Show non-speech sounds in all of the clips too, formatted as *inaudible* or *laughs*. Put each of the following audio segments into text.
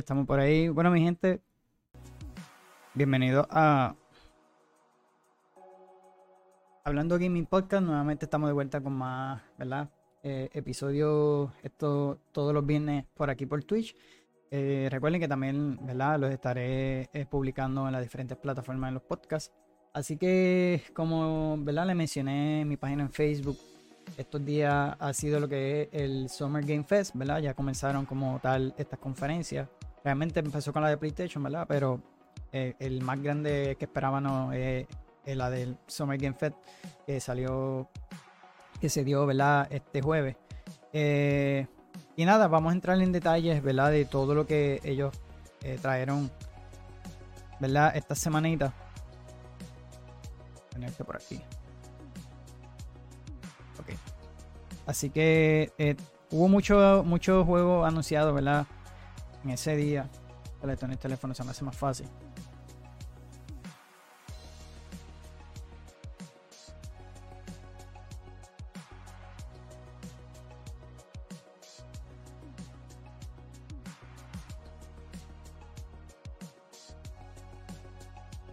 estamos por ahí. Bueno, mi gente, bienvenido a Hablando Gaming Podcast. Nuevamente estamos de vuelta con más, ¿verdad? Eh, episodios esto, todos los viernes por aquí por Twitch. Eh, recuerden que también, ¿verdad? Los estaré eh, publicando en las diferentes plataformas de los podcasts. Así que, como, ¿verdad? Le mencioné en mi página en Facebook estos días ha sido lo que es el Summer Game Fest, ¿verdad? Ya comenzaron como tal estas conferencias. Realmente empezó con la de PlayStation, ¿verdad? Pero eh, el más grande que esperábamos es, la del Summer Game Fest, que salió, que se dio, ¿verdad? Este jueves. Eh, y nada, vamos a entrar en detalles, ¿verdad? De todo lo que ellos eh, trajeron, ¿verdad? Esta semanita. Ponerte por aquí. Así que eh, hubo mucho, mucho juego anunciado, ¿verdad? En ese día. En el teléfono se me hace más fácil.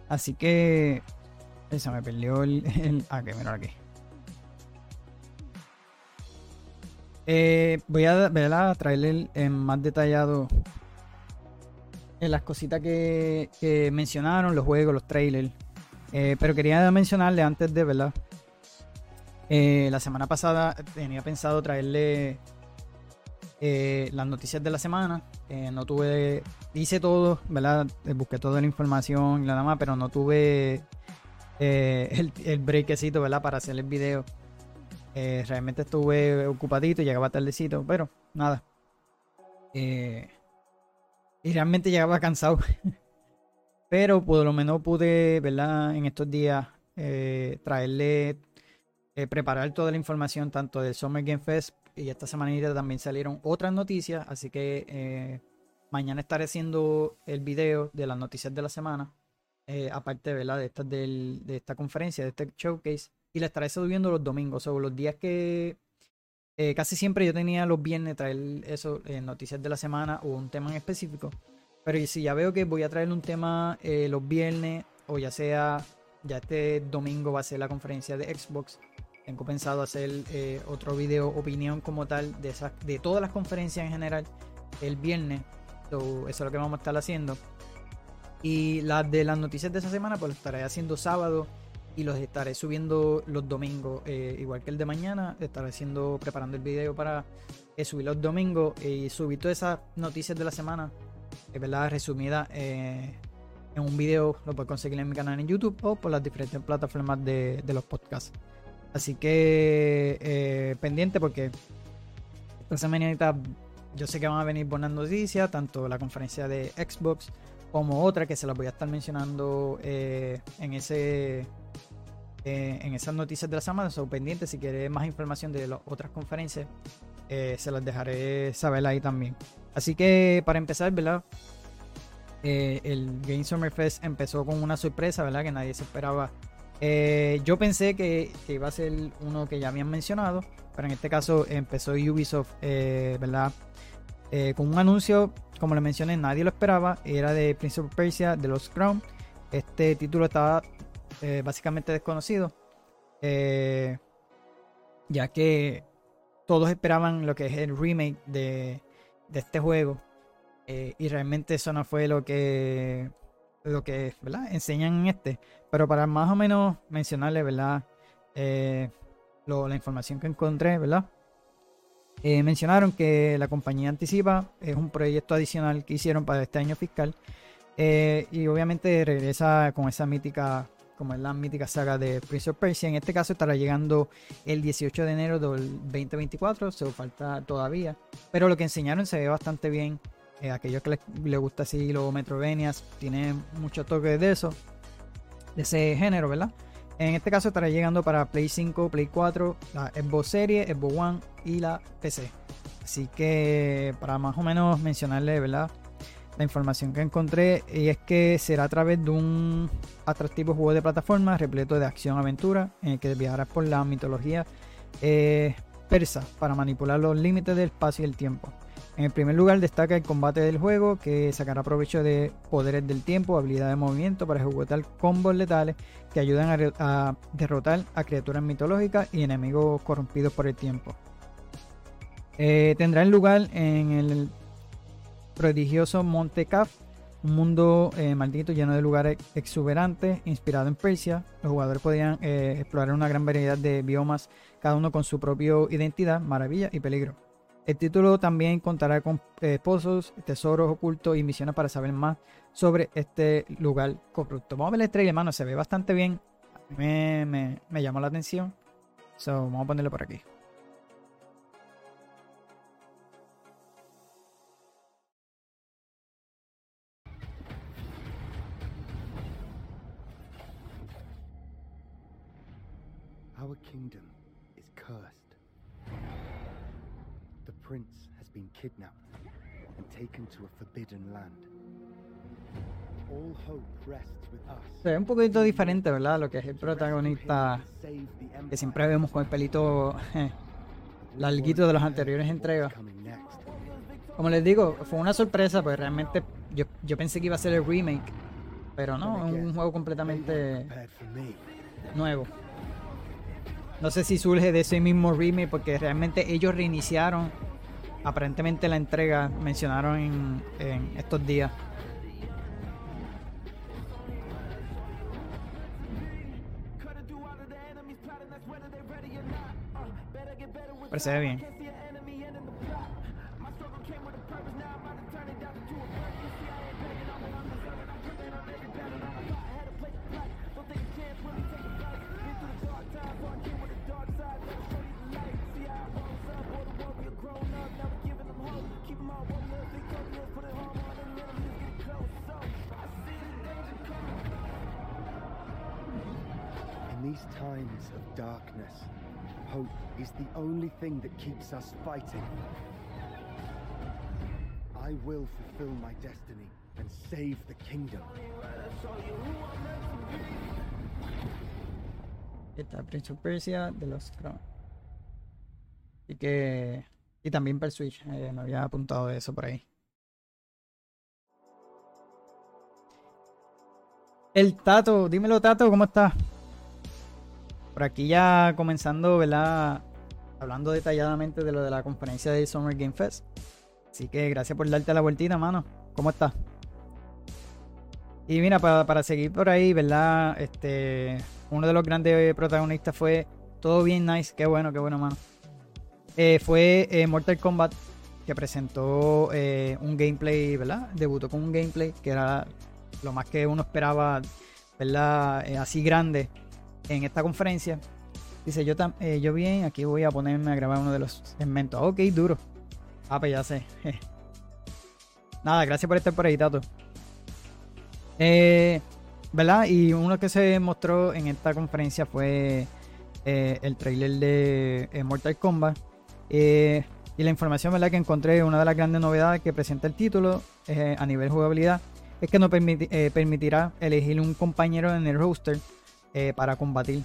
Así que se me perdió el, el ah, que mira aquí. Eh, voy a, a traerle en más detallado en las cositas que, mencionaron, los juegos, los trailers. Eh, pero quería mencionarle antes de, ¿verdad? Eh, la semana pasada tenía pensado traerle las noticias de la semana. no tuve, hice todo, ¿verdad? Busqué toda la información y nada más, pero no tuve el, el ¿verdad? Para hacer el video. Eh, realmente estuve ocupadito, llegaba tardecito, pero nada. Eh, y realmente llegaba cansado. *laughs* pero por lo menos pude, ¿verdad? En estos días eh, traerle, preparar toda la información tanto del Summer Game Fest y esta semanita también salieron otras noticias, así que mañana estaré haciendo el video de las noticias de la semana. aparte ¿verdad? De, esta, de esta conferencia, de este showcase y la estaré subiendo los domingos. O los días que eh, casi siempre yo tenía los viernes traer eso, eh, noticias de la semana o un tema en específico. Pero si ya veo que voy a traer un tema eh, los viernes o ya sea, ya este domingo va a ser la conferencia de Xbox. Tengo pensado hacer otro video opinión como tal de, esas, de todas las conferencias en general el viernes. eso es lo que vamos a estar haciendo. Y las de las noticias de esa semana, pues lo estaré haciendo sábado y los estaré subiendo los domingos, eh, igual que el de mañana. Estaré haciendo, preparando el video para eh, subir los domingos y subir todas esas noticias de la semana, es verdad, resumida eh, en un video. Lo puedes conseguir en mi canal en YouTube o por las diferentes plataformas de, los podcasts. Así que pendiente porque esta semanita yo sé que van a venir buenas noticias, tanto la conferencia de Xbox como otra que se las voy a estar mencionando en ese eh, en esas noticias de la semana. Son pendientes. Si quieres más información de las otras conferencias, eh, se las dejaré saber ahí también. Así que para empezar, ¿verdad? Eh, el Game Summer Fest empezó con una sorpresa, ¿verdad? Que nadie se esperaba. yo pensé que, iba a ser uno que ya habían mencionado, pero en este caso empezó Ubisoft, ¿verdad? con un anuncio, como le mencioné, nadie lo esperaba. Era de Prince of Persia, de los Crown. Este título estaba eh, básicamente desconocido. Eh, ya que todos esperaban lo que es el remake de, este juego. Eh, y realmente eso no fue lo que lo que enseñan en este. Pero para más o menos mencionarle, ¿verdad? la información que encontré, ¿verdad? mencionaron que la compañía anticipa, es un proyecto adicional que hicieron para este año fiscal. y obviamente regresa con esa mítica como es la mítica saga de Prince of Persia. En este caso estará llegando el 18 de enero del 2024, se falta todavía. Pero lo que enseñaron se ve bastante bien. Eh, aquellos que les, gusta así los Metrovenias, tiene mucho toque de eso, de ese género, ¿verdad? En este caso estará llegando para Play 5, Play 4, la Xbox Series, Xbox One y la PC. Así que para más o menos mencionarle, ¿verdad? La información que encontré es que será a través de un atractivo juego de plataforma repleto de acción-aventura en el que viajarás por la mitología eh, persa para manipular los límites del espacio y el tiempo. En primer lugar destaca el combate del juego, que sacará provecho de poderes del tiempo, habilidad de movimiento para ejecutar combos letales que ayudan a, derrotar a criaturas mitológicas y enemigos corrompidos por el tiempo. Eh, tendrá lugar en el prodigioso Monte Caf, un mundo eh, maldito lleno de lugares exuberantes, inspirado en Persia. Los jugadores podían eh, explorar una gran variedad de biomas, cada uno con su propia identidad, maravilla y peligro. El título también contará con eh, pozos, tesoros ocultos y misiones para saber más sobre este lugar corrupto. Vamos a ver el trailer, hermano. Se ve bastante bien. Me, me, me llamó la atención. So, vamos a ponerlo por aquí. Our kingdom is cursed. The prince has been kidnapped and taken to a forbidden land. All hope rests with us. Se ve un poquito diferente, ¿verdad? Lo que es el protagonista que siempre vemos con el pelito eh, larguito de las anteriores entregas. Como les digo, fue una sorpresa, pues realmente yo, yo pensé que iba a ser el remake, pero no, es un juego completamente nuevo. No sé si surge de ese mismo remake porque realmente ellos reiniciaron aparentemente la entrega, mencionaron en, estos días. Pero bien. These times of darkness, hope is the only thing that keeps us fighting. I will fulfill my destiny and save the kingdom. Está Prince of Persia de los Crown. Y que. Y también para el Switch. Eh, me había apuntado eso por ahí. El Tato, dímelo Tato, ¿cómo estás? Por aquí ya comenzando, ¿verdad? Hablando detalladamente de lo de la conferencia del Summer Game Fest. Así que gracias por darte la vueltita, mano. ¿Cómo estás? Y mira, para, para seguir por ahí, ¿verdad? Este, uno de los grandes protagonistas fue todo bien nice, qué bueno, qué bueno, mano. Eh, fue eh, Mortal Kombat que presentó eh, un gameplay, ¿verdad? Debutó con un gameplay que era lo más que uno esperaba, ¿verdad? Así grande en esta conferencia. Dice, yo, tam eh, yo bien, aquí voy a ponerme a grabar uno de los segmentos. Ok, duro. Ah, pues ya sé. *laughs* Nada, gracias por estar por ahí, Tato. Eh, ¿Verdad? Y uno que se mostró en esta conferencia fue eh, el trailer de Mortal Kombat. Y la información ¿verdad? que encontré, una de las grandes novedades que presenta el título a nivel jugabilidad, es que nos permiti- permitirá elegir un compañero en el roster eh, para combatir.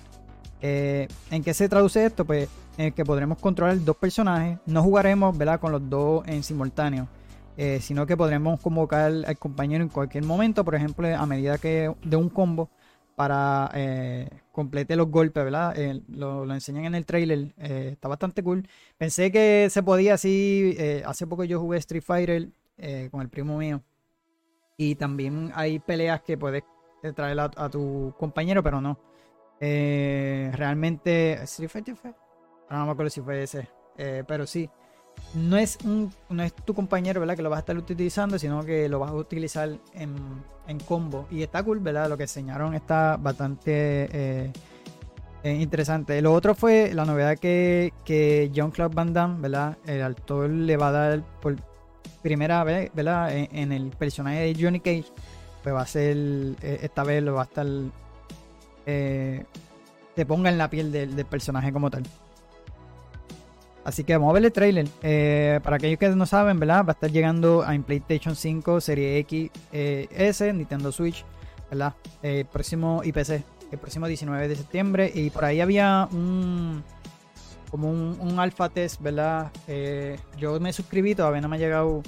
Eh, ¿En qué se traduce esto? Pues en que podremos controlar dos personajes. No jugaremos ¿verdad? con los dos en simultáneo. eh, sino que podremos convocar al compañero en cualquier momento, por ejemplo, a medida que de un combo para eh, complete los golpes, ¿verdad? Lo, lo enseñan en el trailer, está bastante cool. Pensé que se podía así, hace poco yo jugué Street Fighter con el primo mío y también hay peleas que puedes eh, traer a, tu compañero, pero no. Eh, realmente, Fighter fue, no me acuerdo si fue ese, eh, pero sí. No es, un, no es tu compañero, ¿verdad? Que lo vas a estar utilizando, sino que lo vas a utilizar en, en combo. Y está cool, ¿verdad? Lo que enseñaron está bastante eh, interesante. Lo otro fue la novedad que, que John Claude Van Damme, ¿verdad? El actor le va a dar por primera vez, ¿verdad? En, en el personaje de Johnny Cage, pues va a ser, eh, esta vez lo va a estar, eh, te ponga en la piel del, personaje como tal. Así que vamos a ver el trailer. Eh, para aquellos que no saben, ¿verdad? Va a estar llegando a PlayStation 5, Serie X, eh, Nintendo Switch, ¿verdad? Eh, próximo y PC, el próximo 19 de septiembre. Y por ahí había un, como un, un alpha test, ¿verdad? Yo me suscribí, todavía no me ha llegado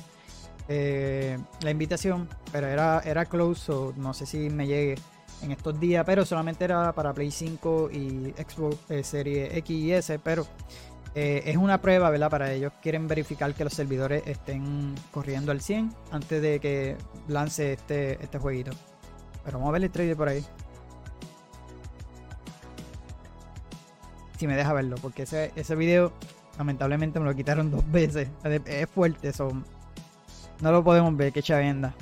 eh, la invitación, pero era, era close, o no sé si me llegue en estos días, pero solamente era para Play 5 y Xbox eh, Serie X y S, pero eh, es una prueba, ¿verdad? Para ellos quieren verificar que los servidores estén corriendo al 100 antes de que lance este, este jueguito. Pero vamos a ver el trailer por ahí. Si me deja verlo, porque ese, ese video lamentablemente me lo quitaron dos veces. Es fuerte, son no lo podemos ver, qué chavenda.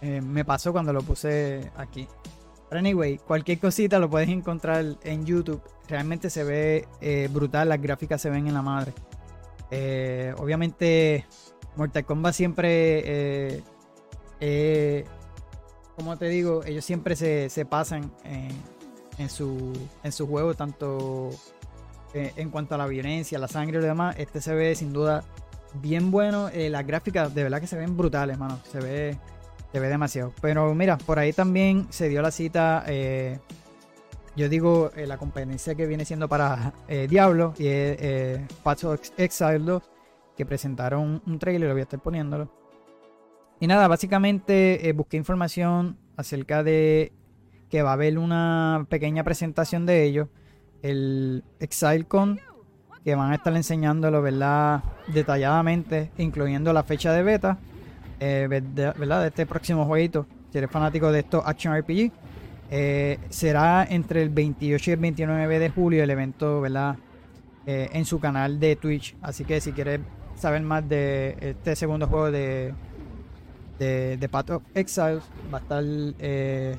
Eh, me pasó cuando lo puse aquí. Pero anyway, cualquier cosita lo puedes encontrar en YouTube. Realmente se ve eh, brutal, las gráficas se ven en la madre. Eh, obviamente, Mortal Kombat siempre, como te digo, ellos siempre se, pasan en, su, en su juego, tanto en cuanto a la violencia, la sangre y lo demás. Este se ve sin duda bien bueno. Eh, las gráficas de verdad que se ven brutales, mano. Se ve, se ve demasiado. Pero mira, por ahí también se dio la cita. Eh, yo digo eh, la competencia que viene siendo para *laughs* Diablo y eh, Path of Exile 2, que presentaron un trailer, lo voy a estar poniéndolo. Y nada, básicamente busqué información acerca de que va a haber una pequeña presentación de ellos. El ExileCon que van a estar enseñándolo, ¿verdad? Detalladamente, incluyendo la fecha de beta, eh, ¿verdad? De este próximo jueguito. Si eres fanático de estos Action RPG, eh, será entre el 28 y el 29 de julio el evento, ¿verdad? Eh, en su canal de Twitch. Así que si quieres saber más de este segundo juego de, de, de Path of Exiles, va a estar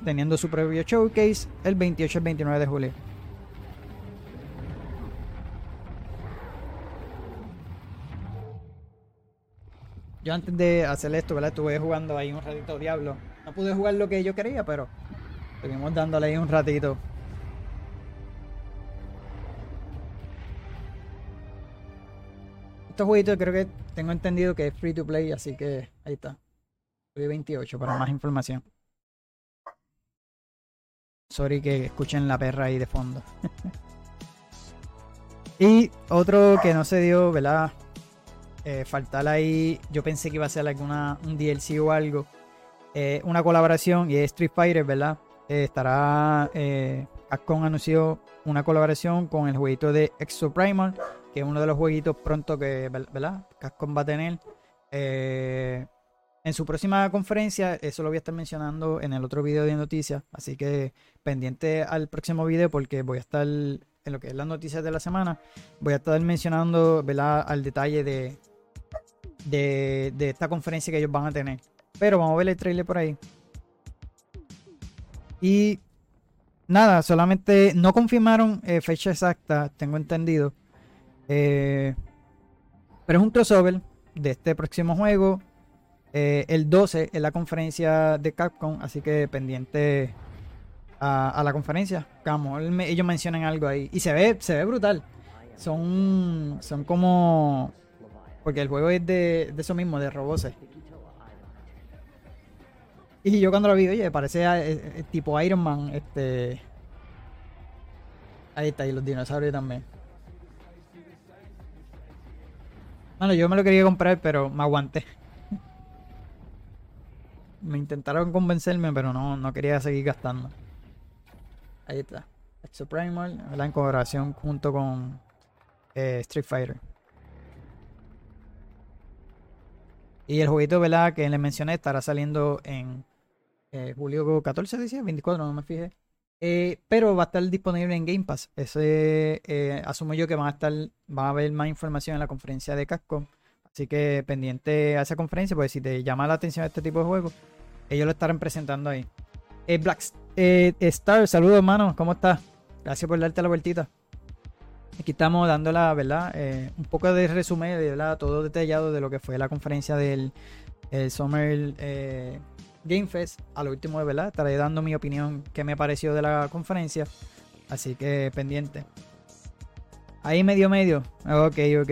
teniendo su propio showcase el 28 y el 29 de julio. Yo antes de hacer esto, ¿verdad? Estuve jugando ahí un ratito Diablo. No pude jugar lo que yo quería, pero seguimos dándole ahí un ratito. Estos jueguitos creo que tengo entendido que es free to play, así que ahí está. Free 28 para más información. Sorry que escuchen la perra ahí de fondo. *laughs* y otro que no se dio, ¿verdad? Eh, faltar ahí, yo pensé que iba a ser alguna, un DLC o algo, eh, una colaboración y es Street Fighter, ¿verdad? Eh, estará, eh, Capcom anunció una colaboración con el jueguito de Exo Primal, que es uno de los jueguitos pronto que, ¿verdad? Capcom va a tener. en su próxima conferencia, eso lo voy a estar mencionando en el otro video de noticias, así que pendiente al próximo video porque voy a estar en lo que es las noticias de la semana, voy a estar mencionando ¿verdad? al detalle de, de, esta conferencia que ellos van a tener. Pero vamos a ver el trailer por ahí. Y nada, solamente no confirmaron eh, fecha exacta, tengo entendido. Eh, pero es un crossover de este próximo juego. Eh, el 12 es la conferencia de Capcom, así que pendiente a, la conferencia. Como ellos mencionan algo ahí. Y se ve, se ve brutal. Son, son como porque el juego es de, eso mismo, de robots. Y yo cuando lo vi, oye, parece eh, eh, tipo Iron Man, este... Ahí está, y los dinosaurios también. Bueno, yo me lo quería comprar, pero me aguanté. *laughs* me intentaron convencerme, pero no, no quería seguir gastando. Ahí está. Exo Primal, la en junto con eh, Street Fighter. Y el jueguito, ¿verdad? Que le mencioné estará saliendo en eh, julio 14, decía, 24, no me fijé. Eh, pero va a estar disponible en Game Pass. Ese eh, asumo yo que van a estar, van a haber más información en la conferencia de Capcom. Así que pendiente a esa conferencia, porque si te llama la atención este tipo de juegos, ellos lo estarán presentando ahí. Black Star, saludos hermano, ¿cómo estás? Gracias por darte la vueltita. Aquí estamos dando la verdad, eh, un poco de resumen, ¿verdad? todo detallado de lo que fue la conferencia del Summer eh, Game Fest. A lo último, verdad, estaré dando mi opinión, qué me pareció de la conferencia. Así que pendiente. Ahí medio medio. Ok, ok.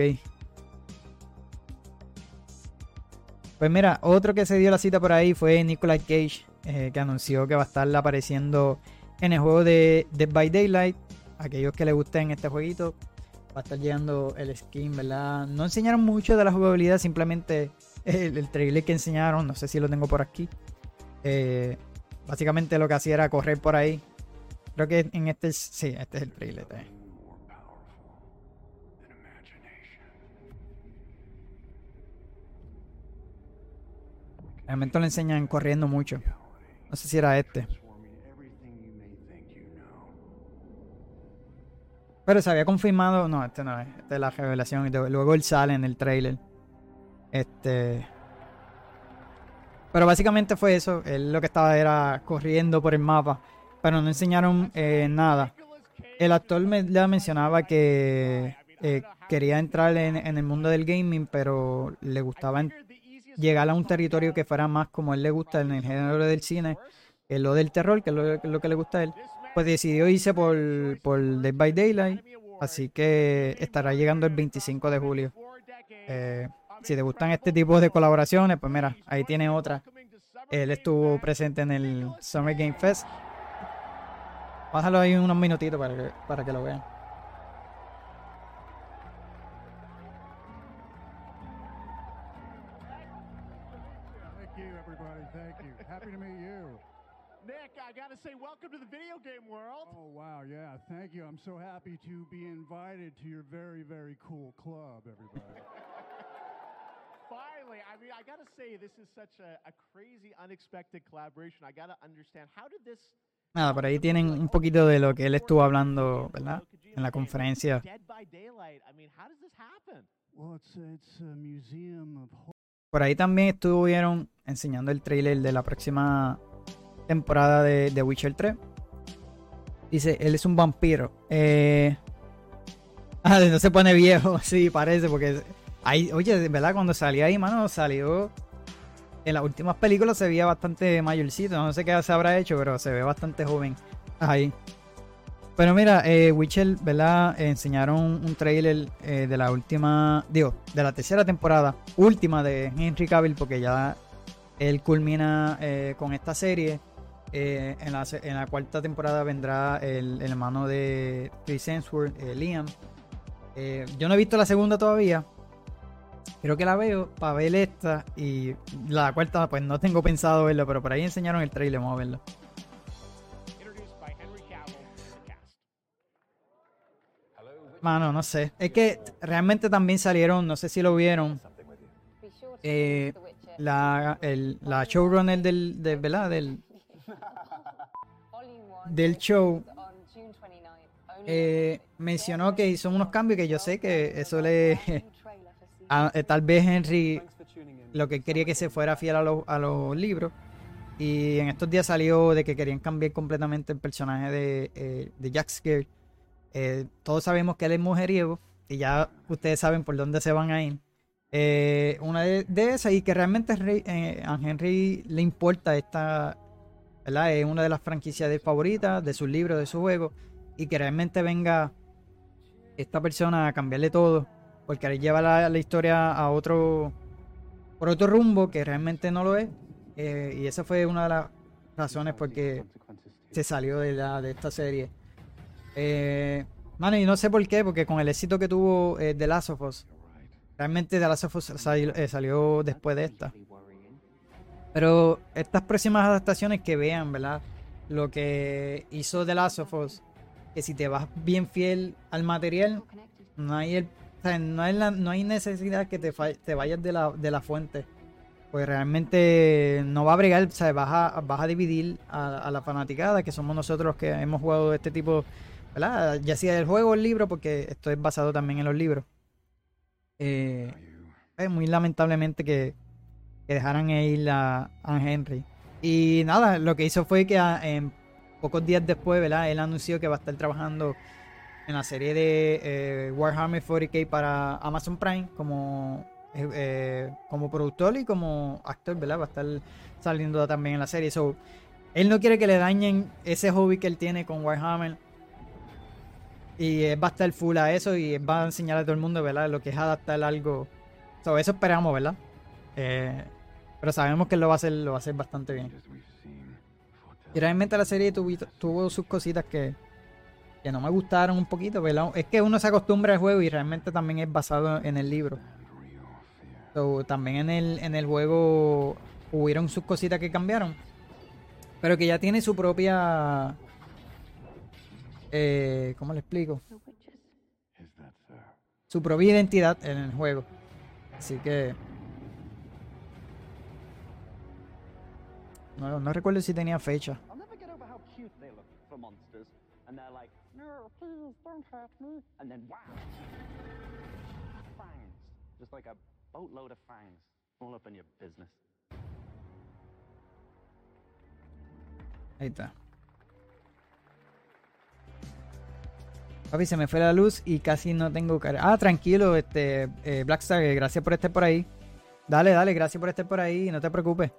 Pues mira, otro que se dio la cita por ahí fue Nicolas Cage, eh, que anunció que va a estar apareciendo en el juego de Dead by Daylight aquellos que les gusten este jueguito, va a estar llegando el skin, ¿verdad? No enseñaron mucho de la jugabilidad, simplemente el, el trailer que enseñaron, no sé si lo tengo por aquí. Eh, básicamente lo que hacía era correr por ahí. Creo que en este, sí, este es el trailer. eh. powerful than imagination. Realmente lo enseñan corriendo mucho. No sé si era este. Transforming everything you may think you know. Pero se había confirmado. No, este no es. Esta es la revelación. y Luego él sale en el trailer. Este. Pero básicamente fue eso. Él lo que estaba era corriendo por el mapa. Pero no enseñaron eh, nada. El actor me, ya mencionaba que eh, quería entrar en, en el mundo del gaming, pero le gustaba llegar a un territorio que fuera más como él le gusta en el género del cine, es lo del terror, que es lo, lo que le gusta a él. Pues decidió irse por, por Dead by Daylight, así que estará llegando el 25 de julio. Eh, si te gustan este tipo de colaboraciones, pues mira, ahí tiene otra. Él estuvo presente en el Summer Game Fest. Bájalo ahí unos minutitos para que, para que lo vean. Say, welcome to the video game world. Oh, wow. Yeah. Thank you. I'm so happy to be invited to your very, very cool club, everybody. *laughs* Finally, I mean, I gotta say, this is such a, a crazy, unexpected collaboration. I gotta understand how did this. Nada, por ahí tienen un poquito de lo que él estuvo hablando, ¿verdad? En la conferencia. Dead by Daylight. I mean, how does this happen? well, it's it's a museum of horror. Por ahí también estuvieron enseñando el trailer de la próxima temporada de, de Witcher 3. Dice, él es un vampiro. Eh... *laughs* Ah, no se pone viejo, *laughs* sí, parece, porque... Ahí, oye, verdad, cuando salió ahí, mano, salió... En las últimas películas se veía bastante mayorcito. No sé qué se habrá hecho, pero se ve bastante joven ahí. Pero mira, eh, Witcher, ¿verdad? Enseñaron un trailer eh, de la última, digo, de la tercera temporada, última de Henry Cavill, porque ya él culmina con esta serie. Eh, en, la, en la cuarta temporada vendrá el, el hermano de Chris Hemsworth, eh, Liam. Eh, yo no he visto la segunda todavía. Creo que la veo para ver esta y la cuarta, pues no tengo pensado verla, pero por ahí enseñaron el trailer, vamos a verlo. Mano, no sé. Es que realmente también salieron, no sé si lo vieron, eh, la, el, la showrunner del, de, ¿verdad? del, del show eh, mencionó que hizo unos cambios que yo sé que eso le... *laughs* eh, tal vez Henry lo que quería que se fuera fiel a, los- a los libros. Y en estos días salió de que querían cambiar completamente el personaje de, eh, de Jack Scare. Todos sabemos que él es mujeriego y ya ustedes saben por dónde se van a ir. Una de, de esas y que realmente a Henry le importa esta, ¿verdad? Es una de las franquicias favoritas, de sus libros, de su juego y que realmente venga esta persona a cambiarle todo porque él lleva la, historia a otro por otro rumbo que realmente no lo es eh, y esa fue una de las razones por qué se salió de, la, de esta serie. Eh, mano, y no sé por qué, porque con el éxito que tuvo eh, The Last of Us, realmente The Last of Us eh, salió después de esta. Pero estas próximas adaptaciones que vean, ¿verdad? Lo que hizo The Last of Us, que si te vas bien fiel al material, no hay, el, o sea, no hay, la- no hay necesidad que te, te vayas de la, de la fuente. Pues realmente no va a bregar, o sea, vas a, vas a dividir a, a la fanaticada, que somos nosotros que hemos jugado este tipo, ¿verdad? Ya sea el juego o el libro, porque esto es basado también en los libros. Eh, es muy lamentablemente que, que dejaran ir a, Henry. Y nada, lo que hizo fue que a- en pocos días después, ¿verdad? Él anunció que va a estar trabajando en la serie de eh, Warhammer 40k para Amazon Prime como, eh, eh, como productor y como actor, ¿verdad? Va a estar saliendo también en la serie. So, él no quiere que le dañen ese hobby que él tiene con Warhammer. Y él va a estar full a eso y va a enseñar a todo el mundo, ¿verdad? Lo que es adaptar algo. So, eso esperamos, ¿verdad? Eh, pero sabemos que lo va a hacer, lo va a hacer bastante bien. Y realmente la serie tuvo, tuvo sus cositas que, que no me gustaron un poquito. Es que uno se acostumbra al juego y realmente también es basado en el libro. So, también en el, en el juego hubieron sus cositas que cambiaron. Pero que ya tiene su propia... Eh, ¿Cómo le explico? Su propia identidad en el juego. Así que... No, no recuerdo si tenía fecha. Ahí está. Papi, se me fue la luz y casi no tengo cara. Ah, tranquilo, este eh, Blackstar, gracias por estar por ahí. Dale, dale, gracias por estar por ahí, no te preocupes.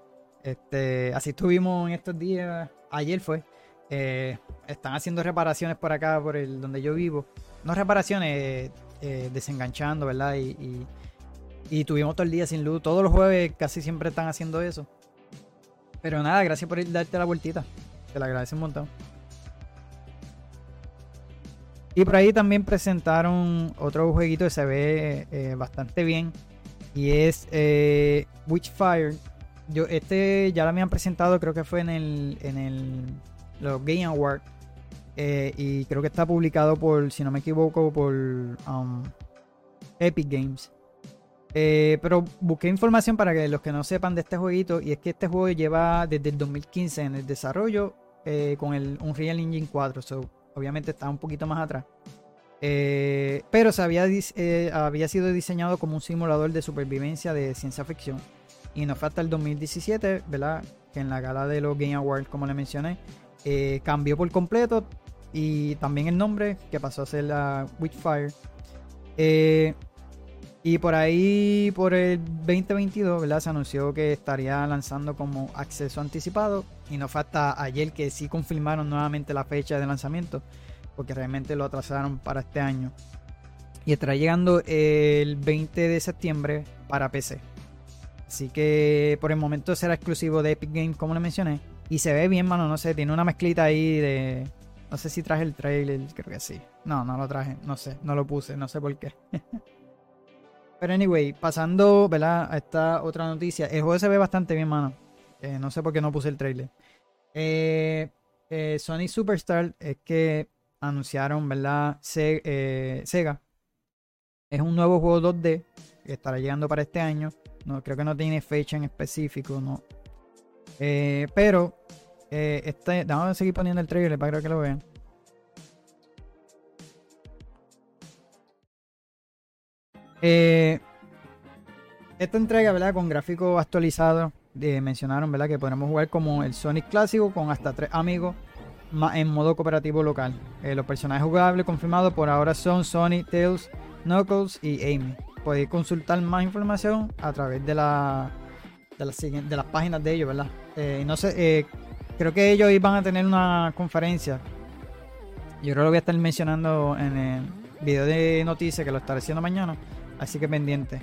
Este, así estuvimos en estos días. Ayer fue. Eh, están haciendo reparaciones por acá, por el donde yo vivo. No reparaciones, eh, desenganchando, ¿verdad? Y, y, tuvimos todo el día sin luz. Todos los jueves casi siempre están haciendo eso. Pero nada, gracias por darte la vueltita. Te lo agradezco un montón. Y por ahí también presentaron otro jueguito que se ve eh, bastante bien. Y es Witchfire. Yo, este ya lo habían presentado, creo que fue en el. en el. los Game Awards. Eh, y creo que está publicado por, si no me equivoco, por um, Epic Games. Eh, pero busqué información para que los que no sepan de este jueguito. Y es que este juego lleva desde el 2015 en el desarrollo eh, con el Unreal Engine 4. So, obviamente está un poquito más atrás. Pero se había, había sido diseñado como un simulador de supervivencia de ciencia ficción. Y no fue hasta el 2017, ¿verdad? Que en la gala de los Game Awards, como le mencioné, eh, cambió por completo. Y también el nombre, que pasó a ser la Witchfire. Eh, y por ahí, por el 2022, ¿verdad? Se anunció que estaría lanzando como acceso anticipado. Y no fue hasta ayer que sí confirmaron nuevamente la fecha de lanzamiento. Porque realmente lo atrasaron para este año. Y estará llegando el 20 de septiembre para PC. Así que por el momento será exclusivo de Epic Games, como le mencioné. Y se ve bien, mano. No sé, tiene una mezclita ahí de. No sé si traje el trailer, creo que sí. No, no lo traje. No sé, no lo puse, no sé por qué. *laughs* Pero anyway, pasando, ¿verdad? A esta otra noticia. El juego se ve bastante bien, mano. Eh, no sé por qué no puse el trailer. Eh, eh, Sonic Superstar es que anunciaron, ¿verdad? Eh, Sega. Es un nuevo juego 2D que estará llegando para este año. No, creo que no tiene fecha en específico, no. Eh, pero, eh, este, vamos a seguir poniendo el trailer para que lo vean. Eh, esta entrega, ¿verdad? Con gráficos actualizados, eh, mencionaron, ¿verdad? Que podremos jugar como el Sonic clásico con hasta tres amigos en modo cooperativo local. Los personajes jugables confirmados por ahora son Sonic, Tails, Knuckles y Amy. Podéis consultar más información a través de la de de las páginas de ellos, ¿verdad? Eh, no sé, eh, creo que ellos iban a tener una conferencia. Yo creo que lo voy a estar mencionando en el video de noticias que lo estaré haciendo mañana. Así que pendiente.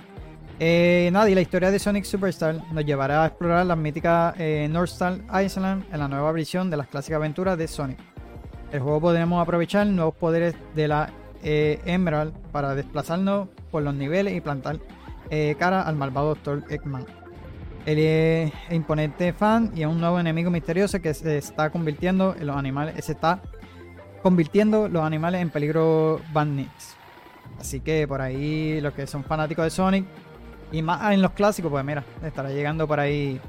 Eh, nada, y la historia de Sonic Superstar nos llevará a explorar las míticas eh, North Star Island en la nueva versión de las clásicas aventuras de Sonic. El juego podremos aprovechar nuevos poderes de la eh, Emerald para desplazarnos por los niveles y plantar eh, cara al malvado Dr. Eggman. Él es imponente fan y es un nuevo enemigo misterioso que se está convirtiendo en los animales, se está convirtiendo los animales en peligro bandits. Así que por ahí los que son fanáticos de Sonic y más en los clásicos, pues mira, estará llegando por ahí.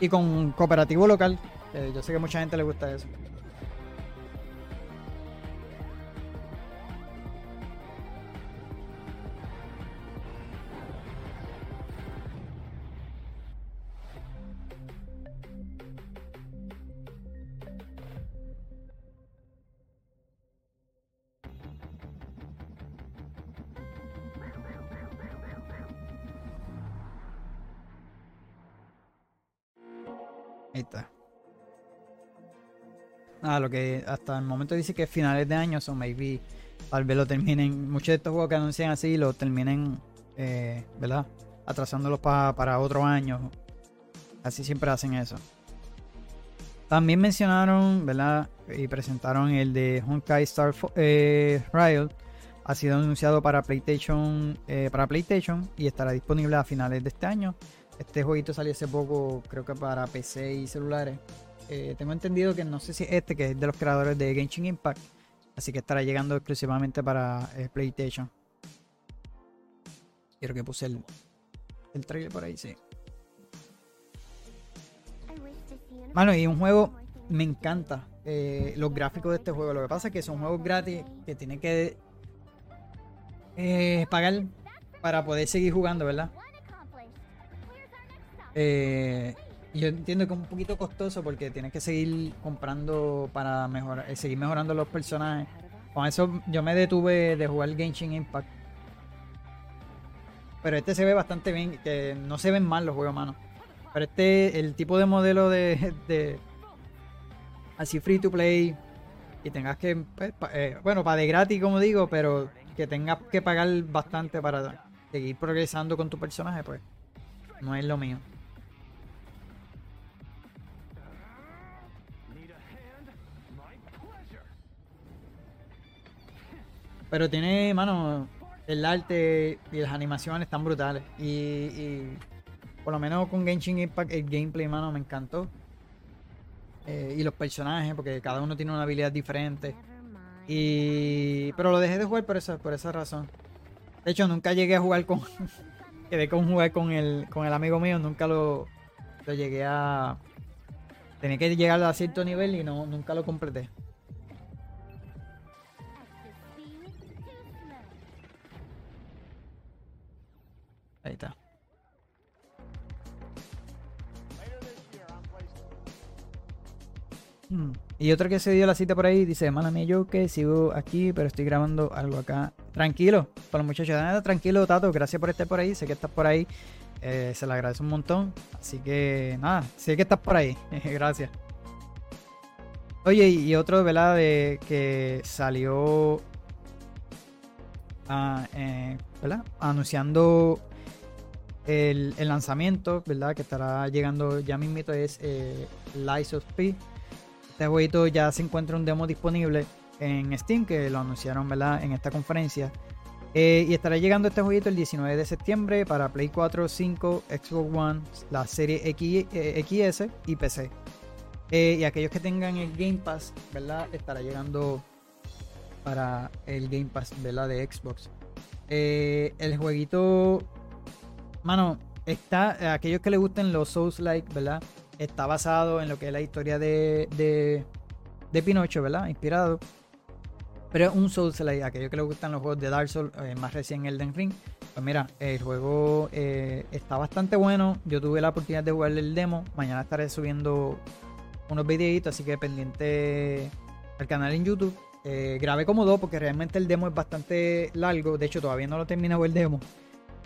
Y con cooperativo local, que yo sé que mucha gente le gusta eso. Ahí está. Ah, lo que hasta el momento dice que es finales de año, o maybe tal vez lo terminen. Muchos de estos juegos que anuncian así lo terminen, eh, ¿verdad? Atrasándolos pa- para otro año. Así siempre hacen eso. También mencionaron, ¿verdad? Y presentaron el de Honkai Star eh, Rail. Ha sido anunciado para PlayStation, eh, para PlayStation y estará disponible a finales de este año. Este jueguito salió hace poco, creo que para PC y celulares. Eh, tengo entendido que no sé si este, que es de los creadores de Genshin Impact. Así que estará llegando exclusivamente para eh, PlayStation. Quiero que puse el, el trailer por ahí, sí. Mano, y un juego, me encanta eh, los gráficos de este juego. Lo que pasa es que son juegos gratis que tienen que eh, pagar para poder seguir jugando, ¿verdad? Eh, yo entiendo que es un poquito costoso porque tienes que seguir comprando para mejorar, eh, seguir mejorando los personajes. Con eso yo me detuve de jugar Genshin Impact. Pero este se ve bastante bien, que no se ven mal los juegos, mano. Pero este, el tipo de modelo de, de así free to play y tengas que, pues, pa- eh, bueno, para de gratis como digo, pero que tengas que pagar bastante para seguir progresando con tu personaje, pues no es lo mío. Pero tiene, mano, el arte y las animaciones están brutales. Y, por lo menos con Genshin Impact, el gameplay, mano, me encantó. Eh, y los personajes, porque cada uno tiene una habilidad diferente. Y pero lo dejé de jugar por esa, por esa razón. De hecho, nunca llegué a jugar con. *laughs* quedé con jugar con el, con el amigo mío, nunca lo, lo llegué a. Tenía que llegar a cierto nivel y no, nunca lo completé. Ahí está. Later this year on PlayStation. Mm. Y otro que se dio la cita por ahí dice, mala mía, yo que sigo aquí, pero estoy grabando algo acá. Tranquilo, para los muchachos, nada, tranquilo, Tato, gracias por estar por ahí, sé que estás por ahí, eh, se le agradece un montón. Así que nada, sé que estás por ahí, *laughs* gracias. Oye, y y otro, ¿verdad? De que salió, ah, eh, ¿verdad? Anunciando el, lanzamiento, ¿verdad? Que estará llegando ya mismito es eh, Lies of P. Este jueguito ya se encuentra un demo disponible en Steam, que lo anunciaron ¿verdad? en esta conferencia. Eh, y estará llegando este jueguito el 19 de septiembre para Play 4, 5, Xbox One, la serie X, eh, XS y PC. Eh, y aquellos que tengan el Game Pass, ¿verdad? Estará llegando para el Game Pass, ¿verdad? De Xbox. El jueguito, mano, está, aquellos que les gusten los Souls-like, ¿verdad? Está basado en lo que es la historia de, de, de Pinocho, ¿verdad? Inspirado. Pero es un Souls-like, aquellos que les gustan los juegos de Dark Souls, eh, más recién Elden Ring. Pues mira, el juego eh, está bastante bueno. Yo tuve la oportunidad de jugar el demo. Mañana estaré subiendo unos videitos, así que pendiente al canal en YouTube. Eh, grabé como dos porque realmente el demo es bastante largo. De hecho, todavía no lo termino el demo.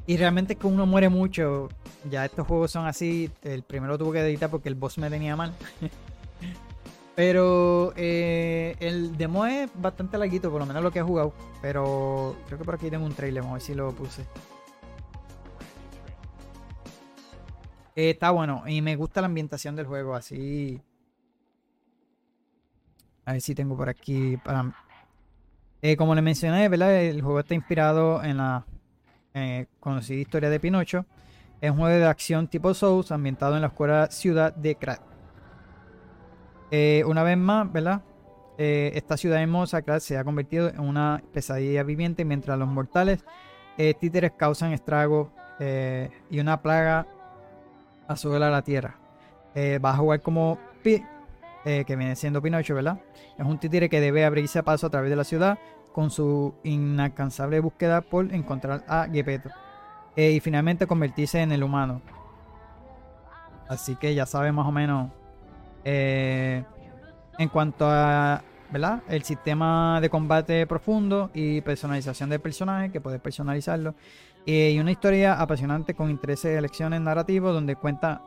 Y realmente es que uno muere mucho. Ya estos juegos son así. El primero lo tuve que editar porque el boss me tenía mal. *laughs* Pero eh, el demo es bastante larguito, por lo menos lo que he jugado. Pero creo que por aquí tengo un trailer, vamos a ver si lo puse. Eh, está bueno y me gusta la ambientación del juego, así. A ver si tengo por aquí. Eh, como le mencioné, ¿verdad? El juego está inspirado en la eh, conocida historia de Pinocho. Es un juego de acción tipo Souls ambientado en la oscura ciudad de Krat. Eh, una vez más, ¿verdad? Eh, esta ciudad hermosa, Krat, se ha convertido en una pesadilla viviente mientras los mortales títeres causan estragos y una plaga asola la tierra. Vas a jugar como Pi, que viene siendo Pinocho, ¿verdad? Es un títere que debe abrirse a paso a través de la ciudad con su inalcanzable búsqueda por encontrar a Gepetto eh, y finalmente convertirse en el humano. Así que ya sabes más o menos eh, en cuanto a ¿verdad? el sistema de combate profundo y personalización del personaje, que puedes personalizarlo. Y una historia apasionante con intereses de elecciones narrativos donde cuenta,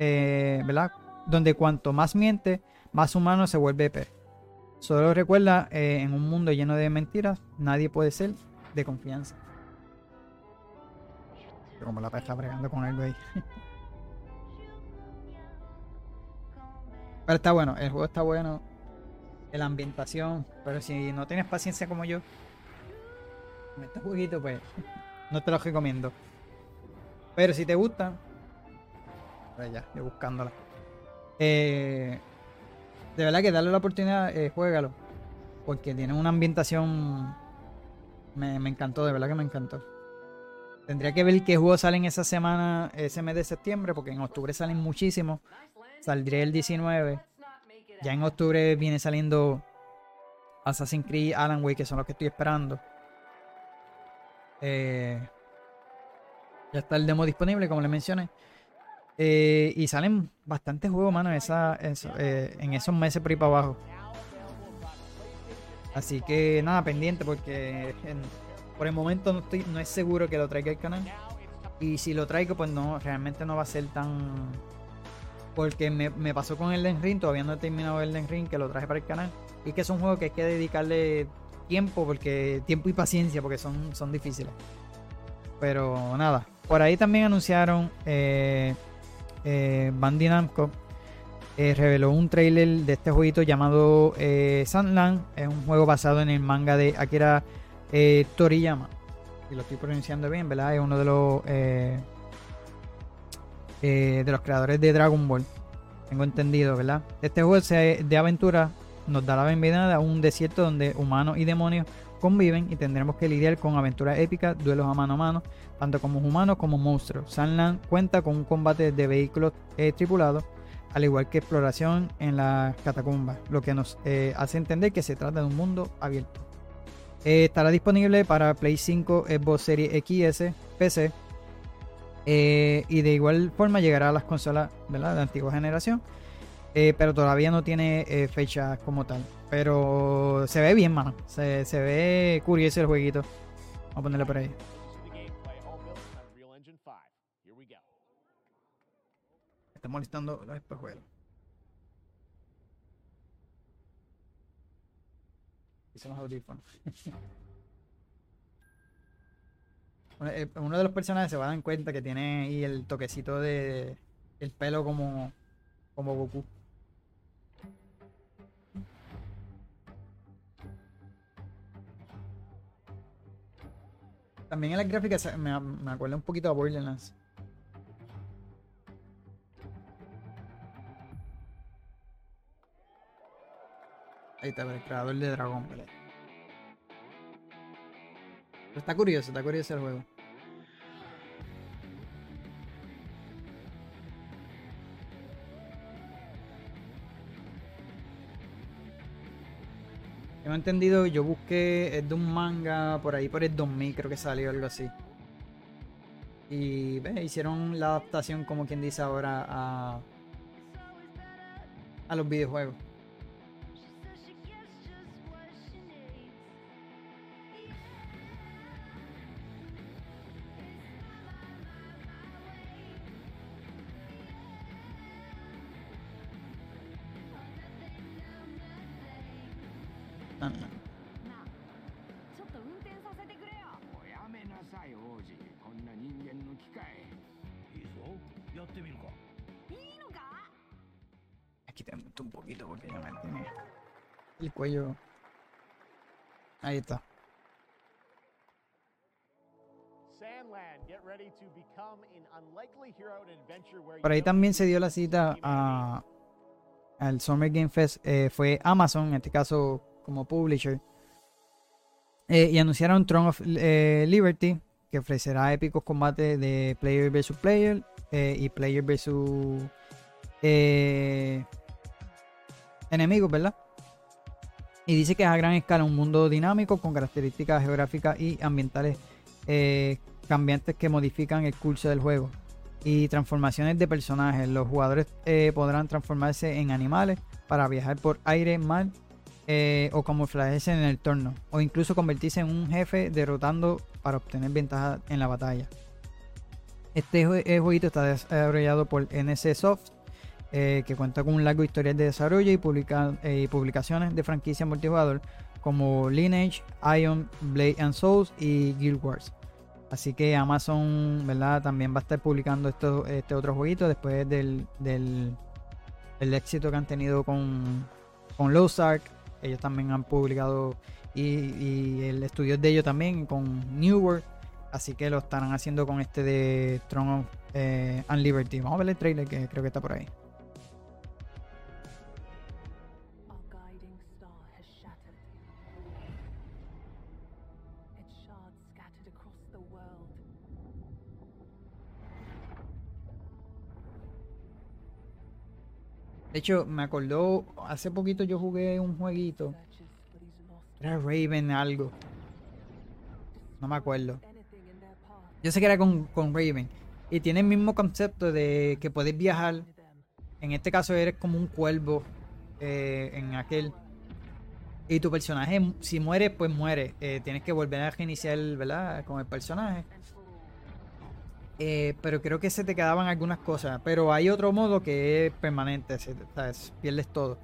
eh, ¿verdad? Donde cuanto más miente, más humano se vuelve pez. Solo recuerda, eh, en un mundo lleno de mentiras, nadie puede ser de confianza. Como la está bregando con algo ahí. *laughs* Pero está bueno, el juego está bueno. La ambientación. Pero si no tienes paciencia como yo, con este jueguito, pues *laughs* no te lo recomiendo. Pero si te gusta, pues ya, yo buscándola. Eh, de verdad que darle la oportunidad, eh, juégalo. Porque tiene una ambientación. Me, me encantó, de verdad que me encantó. Tendría que ver qué juegos salen esa semana, ese mes de septiembre, porque en octubre salen muchísimos. Saldré el 19. Ya en octubre viene saliendo Assassin's Creed, Alan Wake, que son los que estoy esperando. Eh, ya está el demo disponible, como les mencioné. Eh, y salen bastantes juegos, mano, esa, eso, eh, en esos meses por ahí para abajo. Así que nada, pendiente, porque por el momento no, estoy, no es seguro que lo traiga al canal. Y si lo traigo, pues no, realmente no va a ser tan. Porque me, me pasó con Elden Ring, todavía no he terminado Elden Ring, que lo traje para el canal. Y que es un juego que hay que dedicarle tiempo, porque tiempo y paciencia, porque son, son difíciles. Pero nada, por ahí también anunciaron eh, eh, Bandai Namco. eh, reveló un trailer de este jueguito llamado eh, Sandland. Es un juego basado en el manga de Akira eh, Toriyama. Si lo estoy pronunciando bien, ¿verdad? Es uno de los eh, de los creadores de Dragon Ball. Tengo entendido, ¿verdad? Este juego de aventura nos da la bienvenida a un desierto donde humanos y demonios conviven y tendremos que lidiar con aventuras épicas, duelos a mano a mano, tanto como humanos como monstruos. Sunland cuenta con un combate de vehículos eh, tripulados, al igual que exploración en las catacumbas, lo que nos eh, hace entender que se trata de un mundo abierto. Eh, estará disponible para Play 5, Xbox Series XS, PC. eh, y de igual forma llegará a las consolas ¿verdad? de antigua generación. pero todavía no tiene fecha como tal. Pero se ve bien, mano. Se, se ve curioso el jueguito. Vamos a ponerle por ahí. This is the gameplay, all built on Unreal Engine 5. Here we go. Me está molestando los espejuelos. Son los audífonos. *laughs* Uno eh, uno de los personajes se va a dar cuenta que tiene ahí el toquecito de el pelo como como Goku. También en las gráficas me, me acuerda un poquito a Borderlands. Ahí está, el creador de Dragon Ball. Pero está curioso, está curioso el juego. Tengo entendido, yo busqué, es de un manga por ahí por el 2000, creo que salió algo así. Y hicieron la adaptación, como quien dice ahora, a los videojuegos. An adventure where Por ahí también se dio la cita a al Summer Game Fest. eh, fue Amazon, en este caso como publisher. Eh, y anunciaron Throne of eh, Liberty, que ofrecerá épicos combates de player versus player y player versus enemigos, ¿verdad? Y dice que es a gran escala un mundo dinámico con características geográficas y ambientales eh, cambiantes que modifican el curso del juego. Y transformaciones de personajes. Los jugadores eh, podrán transformarse en animales para viajar por aire, mar eh, o camuflajearse en el entorno. O incluso convertirse en un jefe derrotando para obtener ventaja en la batalla. Este jue- jueguito está desarrollado por NC Soft, eh, que cuenta con un largo historial de desarrollo y, publica- eh, publicaciones de franquicia multijugador como Lineage, Ion, Blade and Souls y Guild Wars. Así que Amazon, ¿verdad? También va a estar publicando esto, este otro jueguito después del, del, el éxito que han tenido con, con Lost Ark. Ellos también han publicado y, y el estudio de ellos también con New World. Así que lo estarán haciendo con este de Throne of eh, and Liberty. Vamos a ver el trailer que creo que está por ahí. De hecho, me acordó, hace poquito yo jugué un jueguito. Era Raven algo. No me acuerdo. Yo sé que era con, con Raven. Y tiene el mismo concepto de que puedes viajar. En este caso eres como un cuervo eh, en aquel. Y tu personaje, si muere, pues muere. Eh, tienes que volver a reiniciar, ¿verdad? Con el personaje. Eh, pero creo que se te quedaban algunas cosas. Pero hay otro modo que es permanente. pierdes todo.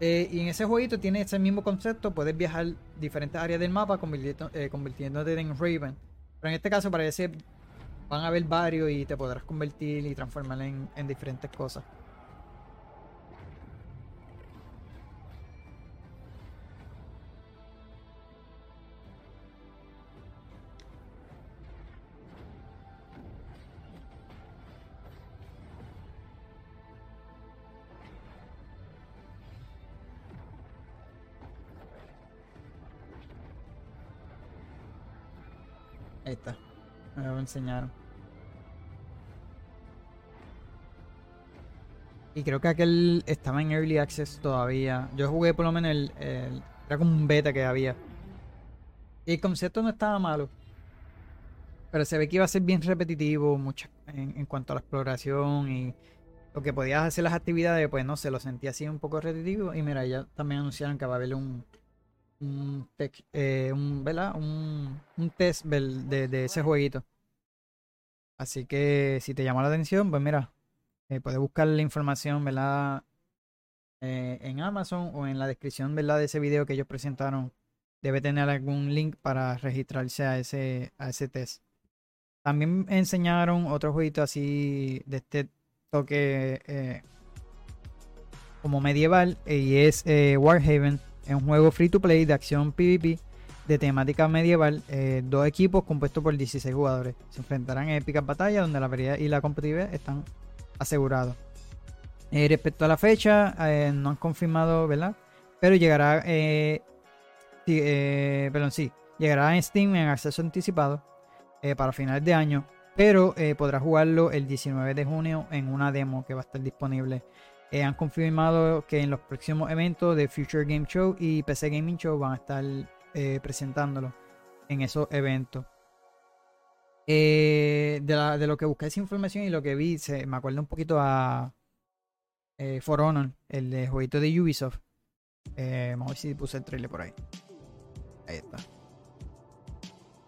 Eh, y en ese jueguito tiene ese mismo concepto. Puedes viajar diferentes áreas del mapa convirtiendo- eh, convirtiéndote en Raven. Pero en este caso parece van a haber varios y te podrás convertir y transformar en diferentes cosas. Ahí está. Me lo enseñaron. Y creo que aquel estaba en Early Access todavía. Yo jugué por lo menos el, Era como un beta que había. Y el concepto no estaba malo. Pero se ve que iba a ser bien repetitivo mucha, en, cuanto a la exploración y lo que podías hacer las actividades, pues no sé, lo sentía así un poco repetitivo. Y mira, ya también anunciaron que va a haber un, un, eh, un, ¿verdad? un, un test de, de ese jueguito. Así que si te llama la atención, pues mira, eh, puedes buscar la información, ¿verdad? Eh, en Amazon o en la descripción, ¿verdad? De ese video que ellos presentaron. Debe tener algún link para registrarse a ese, a ese test. También enseñaron otro jueguito así de este toque eh, como medieval y es Warhaven. Es un juego free to play de acción PvP de temática medieval. eh, dos equipos compuestos por 16 jugadores. Se enfrentarán en épicas batallas donde la variedad y la competitividad están asegurados. Eh, respecto a la fecha, eh, no han confirmado, ¿verdad? Pero llegará, sí, perdón, sí, llegará en Steam en acceso anticipado para finales de año. Pero eh, podrá jugarlo el 19 de junio en una demo que va a estar disponible. Eh, han confirmado que en los próximos eventos de Future Game Show y PC Gaming Show van a estar eh, presentándolo en esos eventos. Eh, de, lo que busqué esa información y lo que vi, se, me acuerdo un poquito a For Honor, el de jueguito de Ubisoft. Vamos a ver si puse el trailer por ahí. Ahí está.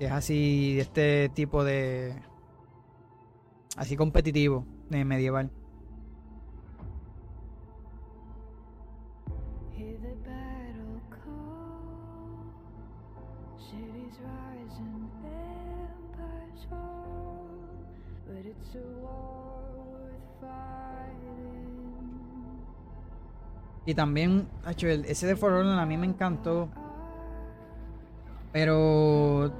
Es así, de este tipo de. Así competitivo, de medieval. Y también, hecho, ese de For Honor a mí me encantó. Pero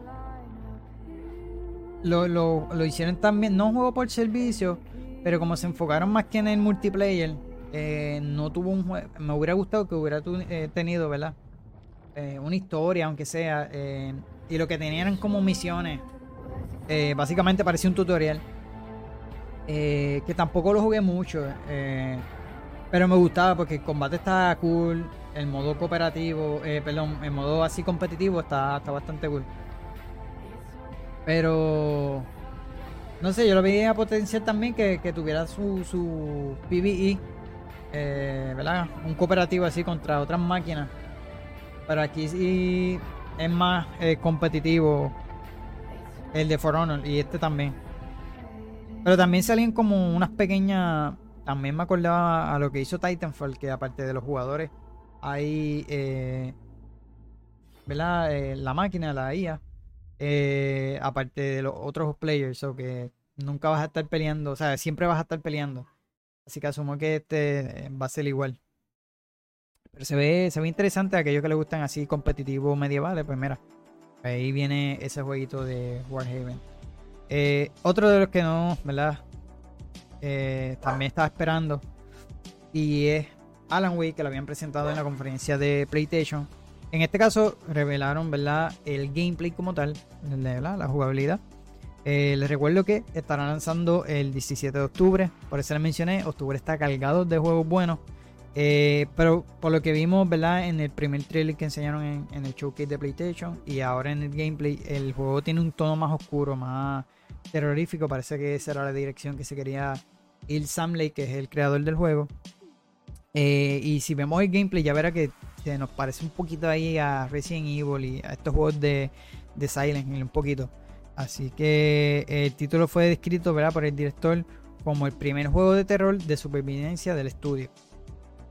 lo, lo, hicieron también, no juego por servicio, pero como se enfocaron más que en el multiplayer, eh, no tuvo un juego. Me hubiera gustado que hubiera eh, tenido, ¿verdad? Eh, una historia, aunque sea. eh, y lo que tenían eran como misiones. Eh, básicamente parecía un tutorial. eh, que tampoco lo jugué mucho. Pero me gustaba porque el combate estaba cool. El modo cooperativo, eh, perdón, el modo así competitivo está, está bastante cool. Pero no sé, yo lo veía potencial también que, que tuviera su, su PvE, eh, ¿verdad? Un cooperativo así contra otras máquinas. Pero aquí sí es más eh, competitivo el de For Honor y este también. Pero también salían como unas pequeñas. También me acordaba a lo que hizo Titanfall, que aparte de los jugadores, hay. Eh. Eh, la máquina, la IA. eh, aparte de los otros players, o que nunca vas a estar peleando. O sea, siempre vas a estar peleando. Así que asumo que este va a ser igual. Pero se ve, se ve interesante a aquellos que les gustan así competitivos medievales. Pues mira, ahí viene ese jueguito de Warhaven. Otro de los que no, ¿verdad? Eh, también estaba esperando. Y es Alan Wake, que lo habían presentado en la conferencia de PlayStation. En este caso, revelaron, ¿verdad? El gameplay como tal. La jugabilidad. Eh, les recuerdo que estarán lanzando el 17 de octubre. Por eso les mencioné, octubre está cargado de juegos buenos. Eh, pero por lo que vimos, ¿verdad? En el primer trailer que enseñaron en, en el showcase de PlayStation y ahora en el gameplay, el juego tiene un tono más oscuro, más terrorífico. Parece que esa era la dirección que se quería ir Sam Lake, que es el creador del juego. Eh, y si vemos el gameplay, ya verá que se nos parece un poquito ahí a Resident Evil y a estos juegos de, de Silent Hill, un poquito. Así que el título fue descrito ¿verdad? por el director como el primer juego de terror de supervivencia del estudio.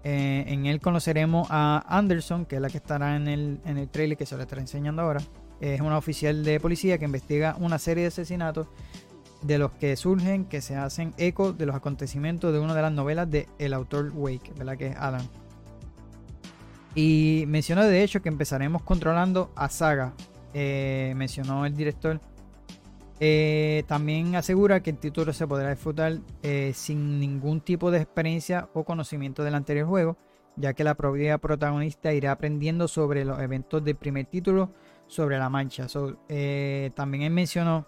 Eh, en él conoceremos a Anderson, que es la que estará en el, en el trailer que se lo estará enseñando ahora. Es una oficial de policía que investiga una serie de asesinatos de los que surgen, que se hacen eco de los acontecimientos de una de las novelas de el autor Wake, ¿verdad? Que es Alan. Y mencionó de hecho que empezaremos controlando a Saga, eh, mencionó el director. Eh, también asegura que el título se podrá disfrutar eh, sin ningún tipo de experiencia o conocimiento del anterior juego, ya que la propia protagonista irá aprendiendo sobre los eventos del primer título sobre la mancha. también él mencionó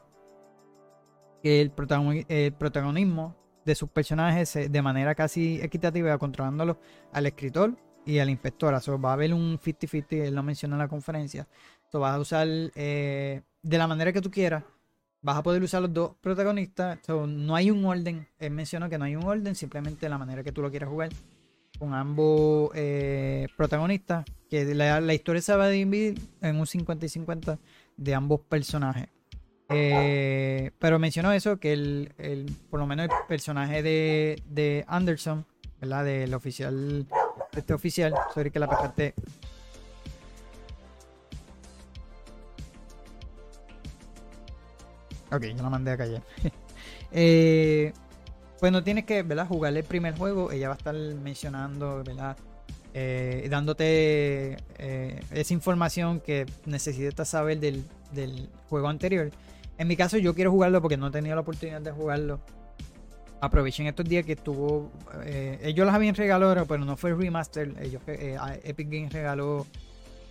que el, protagonismo de sus personajes de manera casi equitativa, controlándolo al escritor y al inspector. va a haber un 50-50, él lo menciona en la conferencia. So, vas a usar de la manera que tú quieras vas a poder usar los dos protagonistas. no hay un orden. Él mencionó que no hay un orden, simplemente la manera que tú lo quieras jugar con ambos eh, protagonistas. Que la, historia se va a dividir en un 50 y 50 de ambos personajes. Eh, pero mencionó eso, que el, por lo menos el personaje de, de Anderson, ¿verdad? Del oficial, de este oficial, sobre que la pescate Ok, yo la mandé a callar. *laughs* eh, pues no tienes que ¿verdad? jugar el primer juego. Ella va a estar mencionando, ¿verdad? Eh, dándote eh, esa información que necesitas saber del, juego anterior. En mi caso, yo quiero jugarlo porque no he tenido la oportunidad de jugarlo. Aprovechen estos días que estuvo. Eh, ellos los habían regalado, pero no fue el remaster. Ellos, Epic Games regaló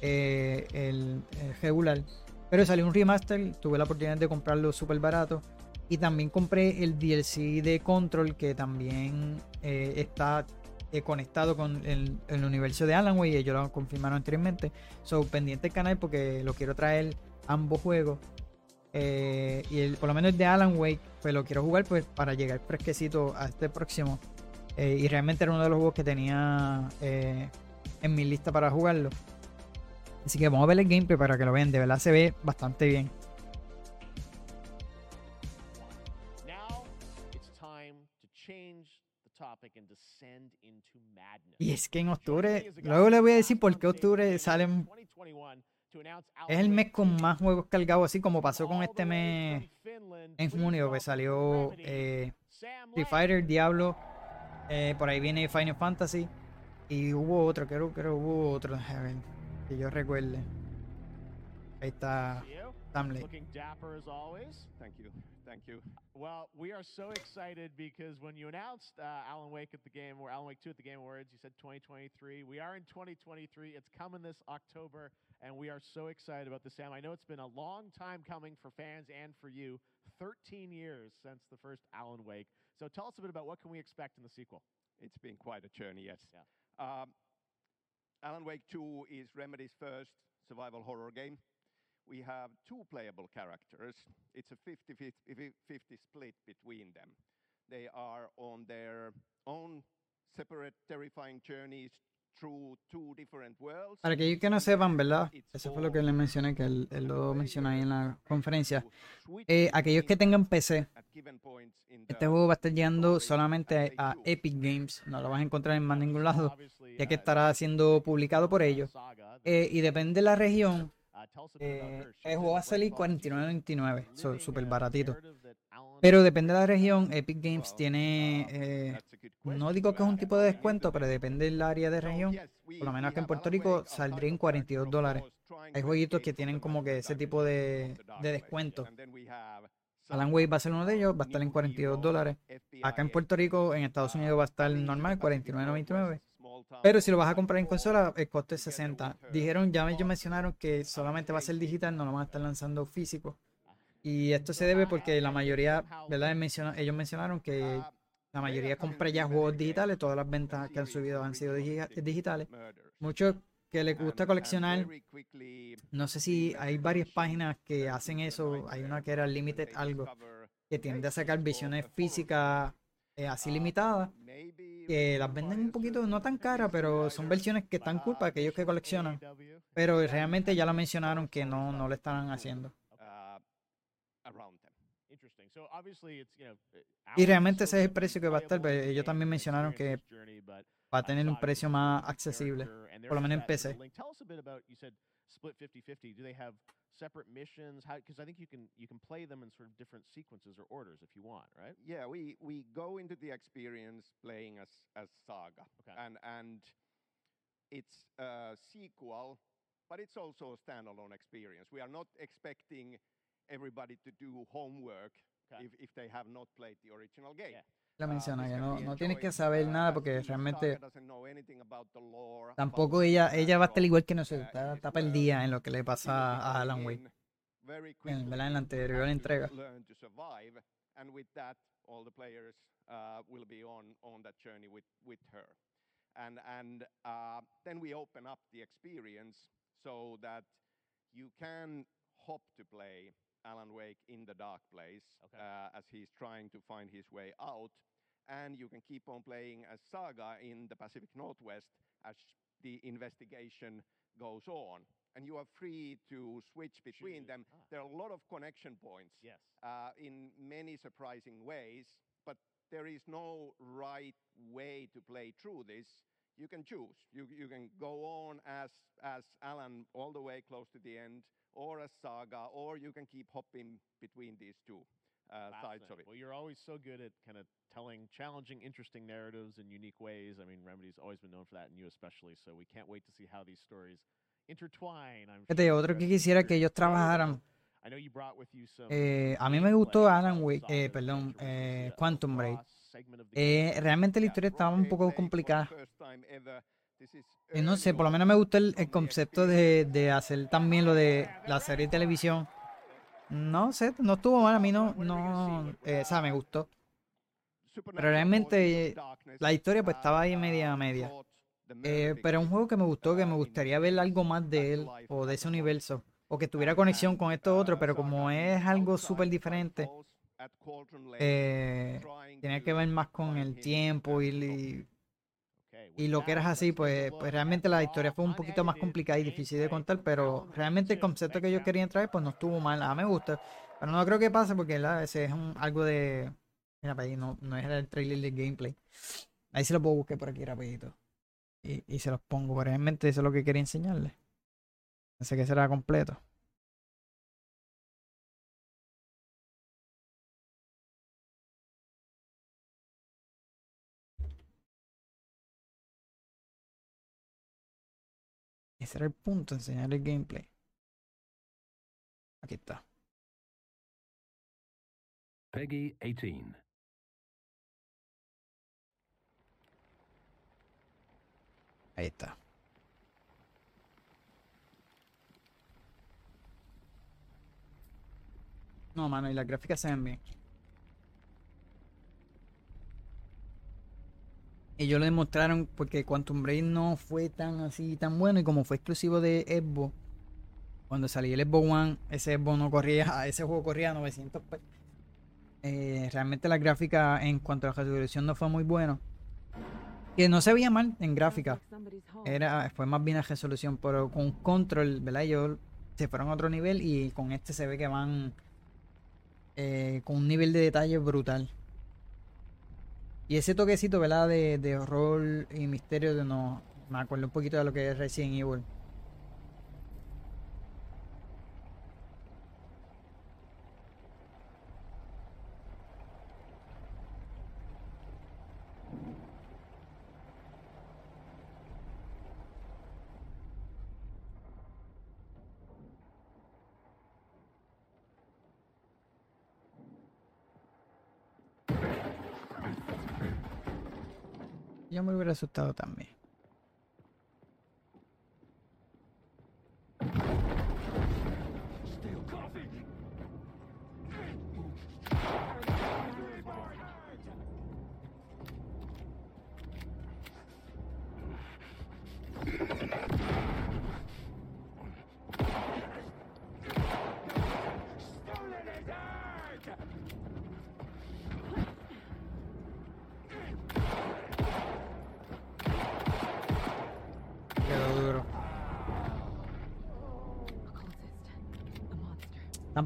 el, el regular. Pero salió un remaster, tuve la oportunidad de comprarlo súper barato. Y también compré el DLC de Control que también eh, está eh, conectado con el, universo de Alan Wake. Ellos lo confirmaron anteriormente. So, pendiente el canal porque lo quiero traer ambos juegos. Eh, y el, por lo menos el de Alan Wake, pues lo quiero jugar pues para llegar fresquecito a este próximo. y realmente era uno de los juegos que tenía en mi lista para jugarlo. Así que vamos a ver el gameplay para que lo vean. De verdad se ve bastante bien. Y es que en octubre, luego les voy a decir por qué octubre salen. Es el mes con más juegos cargados, así como pasó con este mes en junio, que salió eh, Street Fighter, Diablo, eh, por ahí viene Final Fantasy, y hubo otro, creo, que hubo otro. Que yo recuerde. Ahí está Samley. Looking dapper as always. Thank you. Thank you. Well, we are so excited because when you announced uh, Alan Wake at the game, or Alan Wake 2 at the Game Awards, you said 2023. We are in 2023. It's coming this October, and we are so excited about this, Sam. I know it's been a long time coming for fans and for you. 13 years since the first Alan Wake. So tell us a bit about what can we expect in the sequel. It's been quite a journey, yes. Yeah. Um, Alan Wake 2 is Remedy's first survival horror game. We have two playable characters. It's a 50 50 split between them. They are on their own separate terrifying journeys Para aquellos que no sepan, ¿verdad? Eso fue lo que le mencioné, que él, lo mencionó ahí en la conferencia. Eh, aquellos que tengan PC, este juego va a estar llegando solamente a, Epic Games, no lo vas a encontrar en más ningún lado, ya que estará siendo publicado por ellos. Eh, y depende de la región, eh, el juego va a salir $49.99, súper baratito. Pero depende de la región. Epic Games tiene, eh, no digo que es un tipo de descuento, pero depende del área de región. Por lo menos acá en Puerto Rico saldría en 42 dólares. Hay jueguitos que tienen como que ese tipo de, de descuento. Alan Wake va a ser uno de ellos, va a estar en 42 dólares. Acá en Puerto Rico, en Estados Unidos va a estar normal, 49.99. Pero si lo vas a comprar en consola, el costo es 60. Dijeron, ya ellos mencionaron que solamente va a ser digital, no lo van a estar lanzando físico. Y esto se debe porque la mayoría, ¿verdad? ellos mencionaron que la mayoría compra ya juegos digitales, todas las ventas que han subido han sido digitales. Muchos que les gusta coleccionar, no sé si hay varias páginas que hacen eso, hay una que era Limited algo, que tiende a sacar visiones físicas eh, así limitadas, que las venden un poquito, no tan caras, pero son versiones que están cool para aquellos que coleccionan, pero realmente ya lo mencionaron que no, no lo están haciendo. Y realmente ese es el precio que va a estar, pero ellos también mencionaron que va a tener un precio más accesible, por lo menos en PC. Split 50-50 do they have separate missions how because i think you can you can play them in sort of different sequences or orders if you want right yeah we we go into the experience playing as as saga okay. and and it's a sequel but it's also a standalone experience we are not expecting everybody to do homework okay. if, if they have not played the original game yeah. La menciona que no, no tienes que saber nada porque realmente tampoco ella ella va a estar igual que nosotros está, está perdida en lo que le pasa a Alan Wake. en, ¿verdad? en la anterior entrega. and and uh, then we open up the experience so that you can hop to play Alan Wake in the dark place okay. uh, as he's trying to find his way out. And you can keep on playing as Saga in the Pacific Northwest as the investigation goes on. And you are free to switch between Choose. them. Ah. There are a lot of connection points yes uh, in many surprising ways, but there is no right way to play through this. You can choose. You, you can go on as, as Alan all the way close to the end, or as Saga, or you can keep hopping between these two uh, sides of it. Well, you're always so good at kind of telling challenging, interesting narratives in unique ways. I mean, Remedy's always been known for that, and you especially. So we can't wait to see how these stories intertwine. I'm sure, otro que quisiera que ellos trabajaran. I know you brought with you some Eh, a mí me gustó Alan Wake, eh, perdón, eh, Quantum Break. Eh, realmente la historia estaba un poco complicada. Y no sé, por lo menos me gustó el, el concepto de, de hacer también lo de la serie de televisión. No sé, no estuvo mal, a mí no, no, eh, o sea, me gustó. Pero realmente la historia pues estaba ahí media media. Eh, pero es un juego que me gustó, que me gustaría ver algo más de él o de ese universo. O que tuviera conexión con esto otro, pero como es algo súper diferente, eh, tiene que ver más con el tiempo y, y, lo que eras así, pues, pues realmente la historia fue un poquito más complicada y difícil de contar, pero realmente el concepto que ellos querían traer pues no estuvo mal, a me gusta. Pero no creo que pase porque ese es un, algo de... Mira, para ahí no, es el trailer del gameplay. Ahí se lo puedo buscar por aquí rapidito. Y, y se los pongo, pero realmente eso es lo que quería enseñarles. Pensé que será completo. Ese era el punto, enseñar el gameplay. Aquí está. Peggy 18. Ahí está. No, mano, y las gráficas se ven bien. Ellos lo demostraron porque Quantum Break no fue tan así, tan bueno. Y como fue exclusivo de Xbox, cuando salió el Xbox One, ese Xbox no corría, *laughs* ese juego corría a 900 p eh, realmente la gráfica en cuanto a la resolución no fue muy bueno. Que no se veía mal en gráfica. Era, fue más bien la resolución, pero con control, ¿verdad? Ellos se fueron a otro nivel y con este se ve que van eh, con un nivel de detalle brutal. Y ese toquecito, ¿verdad? De, de horror y misterio, de no, me acuerdo un poquito de lo que es Resident Evil. Hubiera asustado también.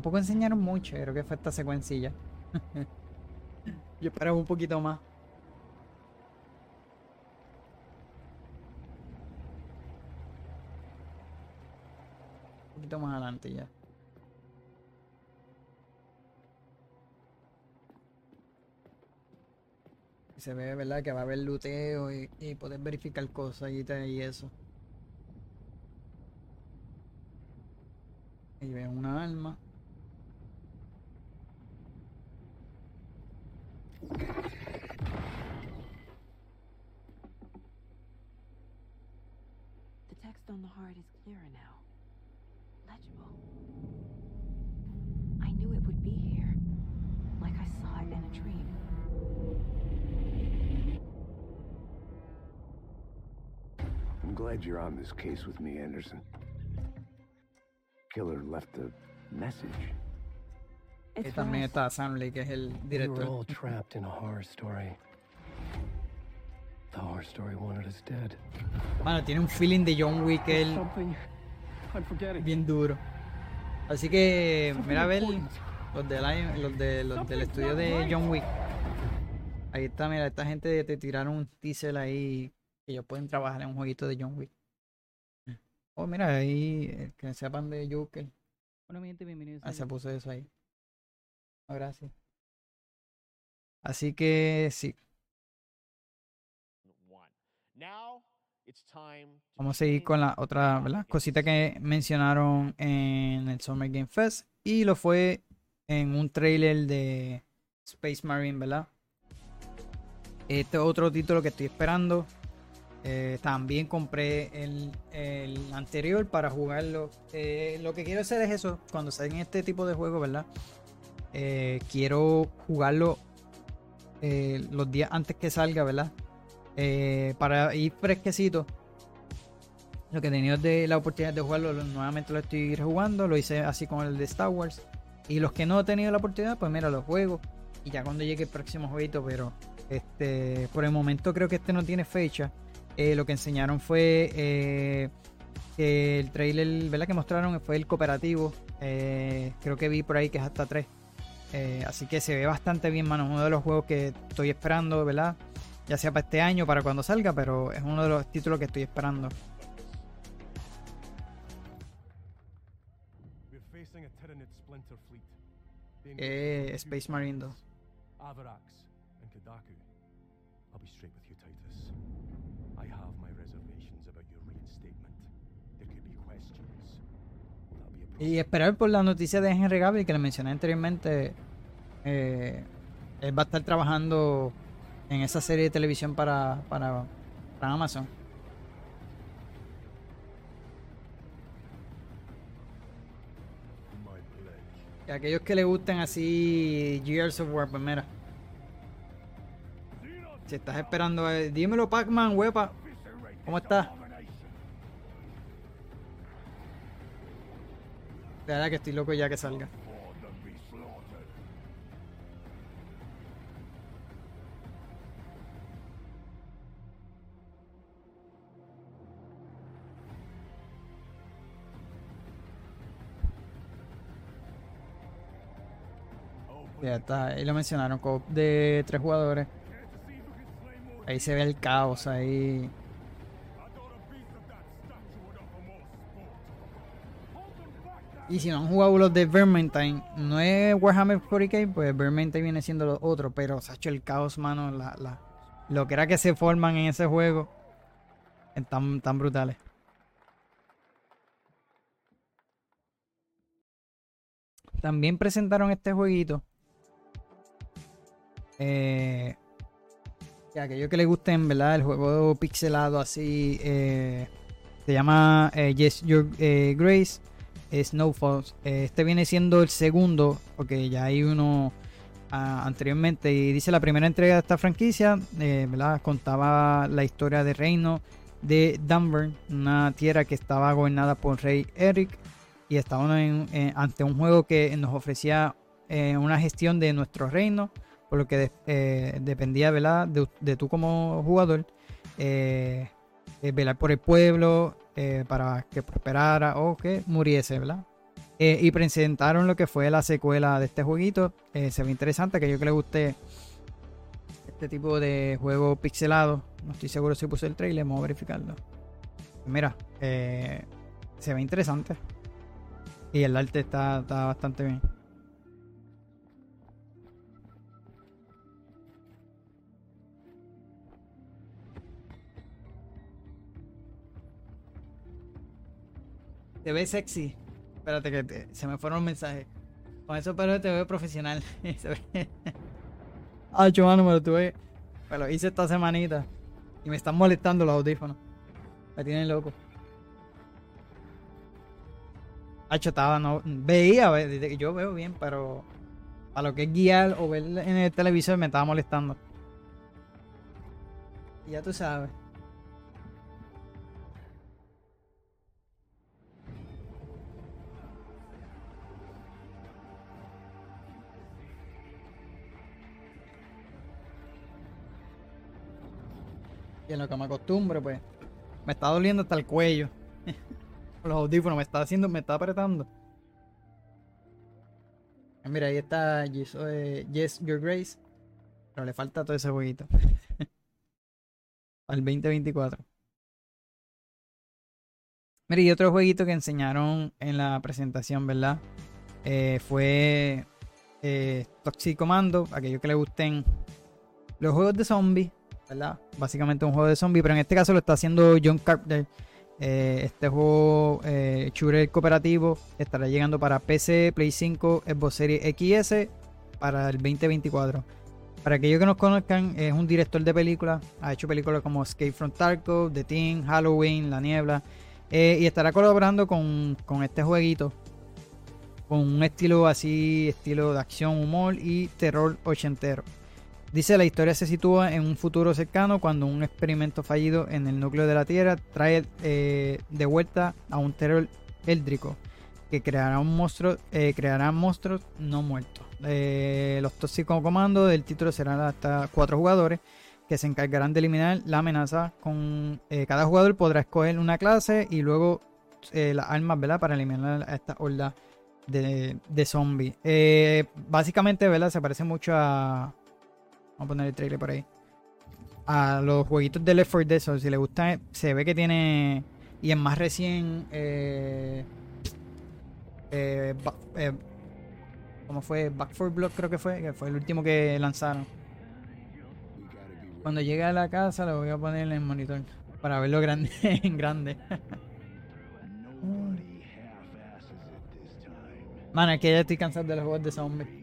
Tampoco enseñaron mucho, creo que fue esta secuencilla. *laughs* Yo esperaba un poquito más. Un poquito más adelante ya. Y se ve, ¿verdad? Que va a haber luteo y, y poder verificar cosas y, y eso. Ahí veo una arma. You're on this case with me, Anderson. Killer left a message. Y también está Sam Lee, que es el We were director. all trapped in a horror story. The horror story wanted us dead. Mano, tiene un feeling de John Wick él Something I'm forgetting. bien duro. Así que, mira a ver los, de Lion- los, de, los del estudio de John Wick. Ahí está, mira, esta gente te tiraron un teaser ahí que ellos pueden trabajar en un jueguito de John Wick. Oh, mira, ahí, eh, que sepan de Joker. Bueno, mi gente, bienvenidos. Ah, se puso eso ahí. Oh, gracias. Así que sí, Now it's time to vamos a seguir con la otra ¿verdad? cosita que mencionaron en el Summer Game Fest. Y lo fue en un trailer de Space Marine, ¿verdad? Este otro título que estoy esperando. Eh, también compré el, anterior para jugarlo. Eh, lo que quiero hacer es eso. Cuando salgan este tipo de juegos, ¿verdad? Eh, quiero jugarlo los días antes que salga, ¿verdad? Para ir fresquecito. Lo que he tenido de la oportunidad de jugarlo, lo- nuevamente lo estoy rejugando. Lo hice así con el de Star Wars. Y los que no he tenido la oportunidad, pues mira, los juego. Y ya cuando llegue el próximo jueguito, pero este por el momento creo que este no tiene fecha. Eh, lo que enseñaron fue eh, el trailer ¿verdad? que mostraron fue el cooperativo. Eh, creo que vi por ahí que es hasta 3. así que se ve bastante bien, mano. Uno de los juegos que estoy esperando, ¿verdad? Ya sea para este año, para cuando salga, pero es uno de los títulos que estoy esperando. Eh, Space Marine 2. Y esperar por la noticia de Henry Gabriel que le mencioné anteriormente. eh, él va a estar trabajando en esa serie de televisión para, para, Amazon. Y aquellos que le gusten así Gears of War, pues mira. Si estás esperando, eh, dímelo Pac-Man, huepa. ¿Cómo estás? De verdad que estoy loco ya que salga. Ya está, ahí lo mencionaron, de tres jugadores. Ahí se ve el caos ahí. Y si no han jugado los de Vermintide, no es Warhammer 40k, pues Vermintide viene siendo lo otro, pero se ha hecho el caos, mano, la, la, lo que era que se forman en ese juego, están tan brutales. También presentaron este jueguito. Eh, que aquellos que les gusten, ¿verdad? El juego pixelado así, eh, se llama eh, Yes Your eh, Grace, Snowfall. Eh, este viene siendo el segundo, porque ya hay uno ah, anteriormente. Y dice la primera entrega de esta franquicia, eh, ¿verdad? Contaba la historia de reino de Dunburn, una tierra que estaba gobernada por rey Eric. Y estábamos en- eh, ante un juego que nos ofrecía una gestión de nuestro reino, por lo que de- dependía ¿verdad? De, tú como jugador, velar por el pueblo eh, para que prosperara o que muriese, ¿verdad? Eh, y presentaron lo que fue la secuela de este jueguito. Eh, se ve interesante, que yo que le guste este tipo de juego pixelado. No estoy seguro si puse el trailer, vamos a verificarlo. Mira, se ve interesante. Y el arte está, está bastante bien. Te ve sexy. Espérate que se me fueron mensajes. Con eso pero te veo profesional. *laughs* Ah, mano, me lo tuve. Me lo hice esta semanita. Y me están molestando los audífonos. Me tienen loco. Hacho, estaba, no. Veía, yo veo bien, pero. A lo que es guiar o ver en el televisor me estaba molestando. Y ya tú sabes. Y en lo que me acostumbro, pues. Me está doliendo hasta el cuello. *laughs* Los audífonos me está haciendo, me está apretando. Ah, Mira, ahí está Yes, eh, Yes, Your Grace. Pero le falta todo ese jueguito. *laughs* Al 2024. Mira, y otro jueguito que enseñaron en la presentación, ¿verdad? Eh, fue eh, Toxic Commando. Aquellos que le gusten los juegos de zombies, Básicamente un juego de zombies, pero en este caso lo está haciendo John Carpenter. Eh, este juego eh, cooperativo estará llegando para PC, Play 5, Xbox Series XS para el 2024. Para aquellos que nos conozcan, es un director de películas. Ha hecho películas como Escape from Tarkov, The Thing, Halloween, La Niebla. eh, y estará colaborando con, con este jueguito. Con un estilo así, estilo de acción, humor y terror ochentero. Dice la historia se sitúa en un futuro cercano cuando un experimento fallido en el núcleo de la Tierra trae eh, de vuelta a un terror éldrico que creará un monstruo, eh, creará monstruos no muertos. Eh, los tóxicos comandos del título serán hasta cuatro jugadores que se encargarán de eliminar la amenaza. Con cada jugador podrá escoger una clase y luego las armas, ¿verdad? Para eliminar a esta horda de, de zombies. Básicamente, ¿verdad? Se parece mucho a Vamos a poner el trailer por ahí. A los jueguitos de Left 4 Dead, so, si le gusta, se ve que tiene. Y es más recién. Eh, eh, eh, ¿Cómo fue? Back 4 Block, creo que fue. Que fue el último que lanzaron. Cuando llegue a la casa, lo voy a poner en el monitor. Para verlo grande, *laughs* en grande. Mano, es que ya estoy cansado de los juegos de zombies.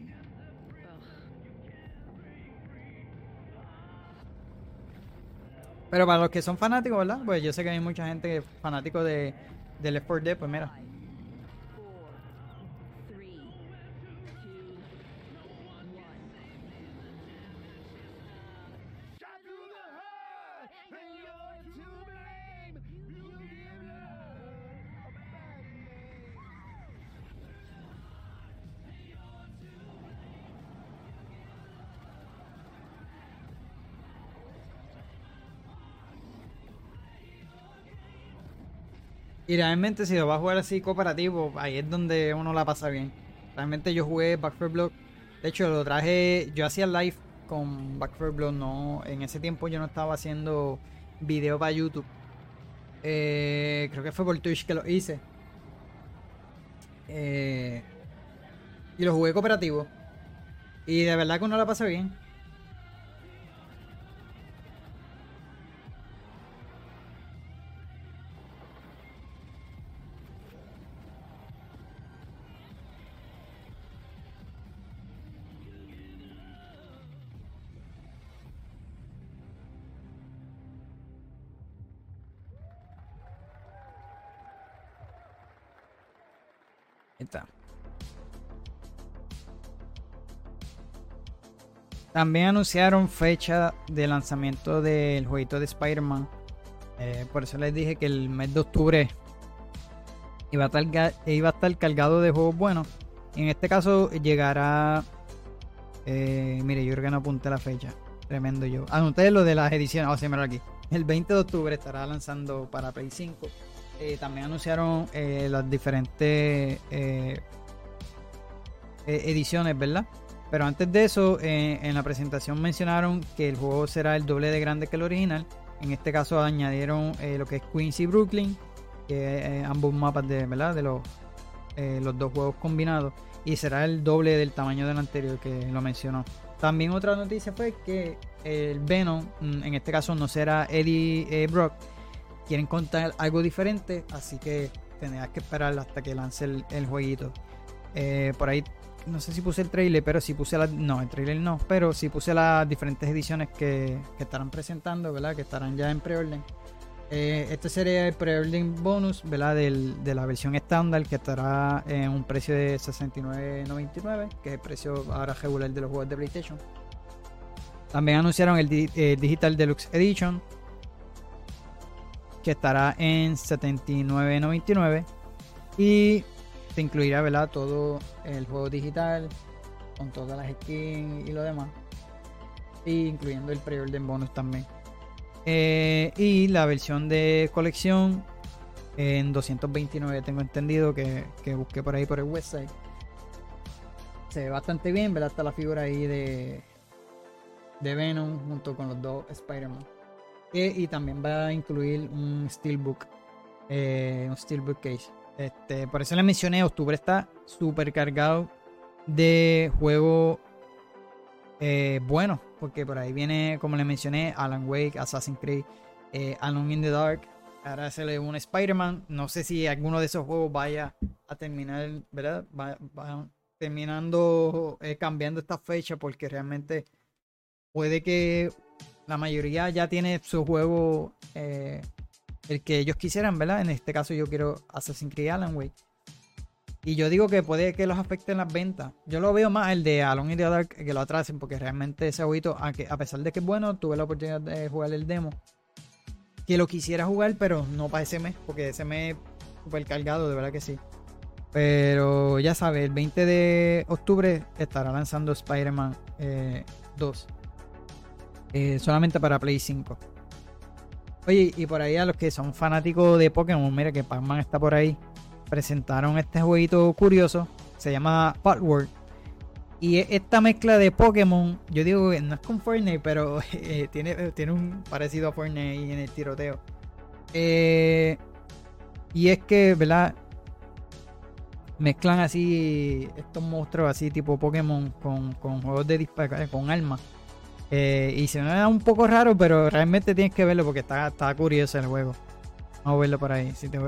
Pero para los que son fanáticos, ¿verdad? Pues yo sé que hay mucha gente fanático de, de Left 4 Dead, pues mira. Y realmente si lo vas a jugar así cooperativo, ahí es donde uno la pasa bien. Realmente yo jugué Back 4 Block. De hecho, lo traje, yo hacía live con Back 4 Block, no, en ese tiempo yo no estaba haciendo video para YouTube. Eh, creo que fue por Twitch que lo hice. Eh, y lo jugué cooperativo. Y de verdad que uno la pasa bien. También anunciaron fecha de lanzamiento del jueguito de Spider-Man. Eh, por eso les dije que el mes de octubre iba a estar, iba a estar cargado de juegos buenos. En este caso llegará. Eh, mire, yo creo que no apunté la fecha. Tremendo yo. Anoté lo de las ediciones. Vamos a aquí. El 20 de octubre estará lanzando para Play 5. Eh, también anunciaron las diferentes ediciones, ¿verdad? Pero antes de eso, en la presentación mencionaron que el juego será el doble de grande que el original. En este caso añadieron lo que es Queens y Brooklyn, que ambos mapas de, ¿verdad? de los, los dos juegos combinados. Y será el doble del tamaño del anterior que lo mencionó. También otra noticia fue que el Venom, mm, en este caso no será Eddie Brock, quieren contar algo diferente, así que tendrás que esperar hasta que lance el, jueguito. Eh, por ahí, no sé si puse el trailer, pero si puse la. No, el trailer no, pero si puse las diferentes ediciones que, estarán presentando, ¿verdad? Que estarán ya en preorden. Eh, este sería el preorden bonus, ¿verdad? de la versión estándar que estará en un precio de 69.99, que es el precio ahora regular de los juegos de PlayStation. También anunciaron el eh, Digital Deluxe Edition, que estará en 79.99 y te incluirá ¿verdad? todo el juego digital con todas las skins y lo demás incluyendo el pre-order bonus también eh, y la versión de colección en 229 tengo entendido que, que, busqué por ahí por el website se ve bastante bien ¿verdad? está la figura ahí de de Venom junto con los dos Spider-Man y también va a incluir un Steelbook. Eh, un Steelbook Case. Este, por eso le mencioné, octubre está súper cargado de juegos eh, buenos. Porque por ahí viene, como le mencioné, Alan Wake, Assassin's Creed, eh, Alone in the Dark. Ahora se le un Spider-Man. No sé si alguno de esos juegos vaya a terminar, ¿verdad? Va, terminando eh, cambiando esta fecha porque realmente puede que la mayoría ya tiene su juego, eh, el que ellos quisieran, ¿verdad? En este caso yo quiero Assassin's Creed Alan Wake. Y yo digo que puede que los afecten las ventas. Yo lo veo más el de Alone in the Dark que lo atrasen, porque realmente ese jueguito, aunque a pesar de que es bueno, tuve la oportunidad de jugar el demo. Que lo quisiera jugar, pero no para ese mes, porque ese mes súper cargado, de verdad que sí. Pero ya sabes, el 20 de octubre estará lanzando Spider-Man 2. Eh, eh, solamente para Play 5. Oye, y por ahí a los que son fanáticos de Pokémon, mira que Pac-Man está por ahí. Presentaron este jueguito curioso. Se llama Patward. Y esta mezcla de Pokémon, yo digo que no es con Fortnite, pero *laughs* eh, tiene, tiene un parecido a Fortnite en el tiroteo. Eh, y es que, ¿verdad? Mezclan así estos monstruos así tipo Pokémon con, con juegos de disparo, con armas. Eh, y se me da un poco raro, pero realmente tienes que verlo porque está, está curioso el juego. Vamos a verlo por ahí. Te,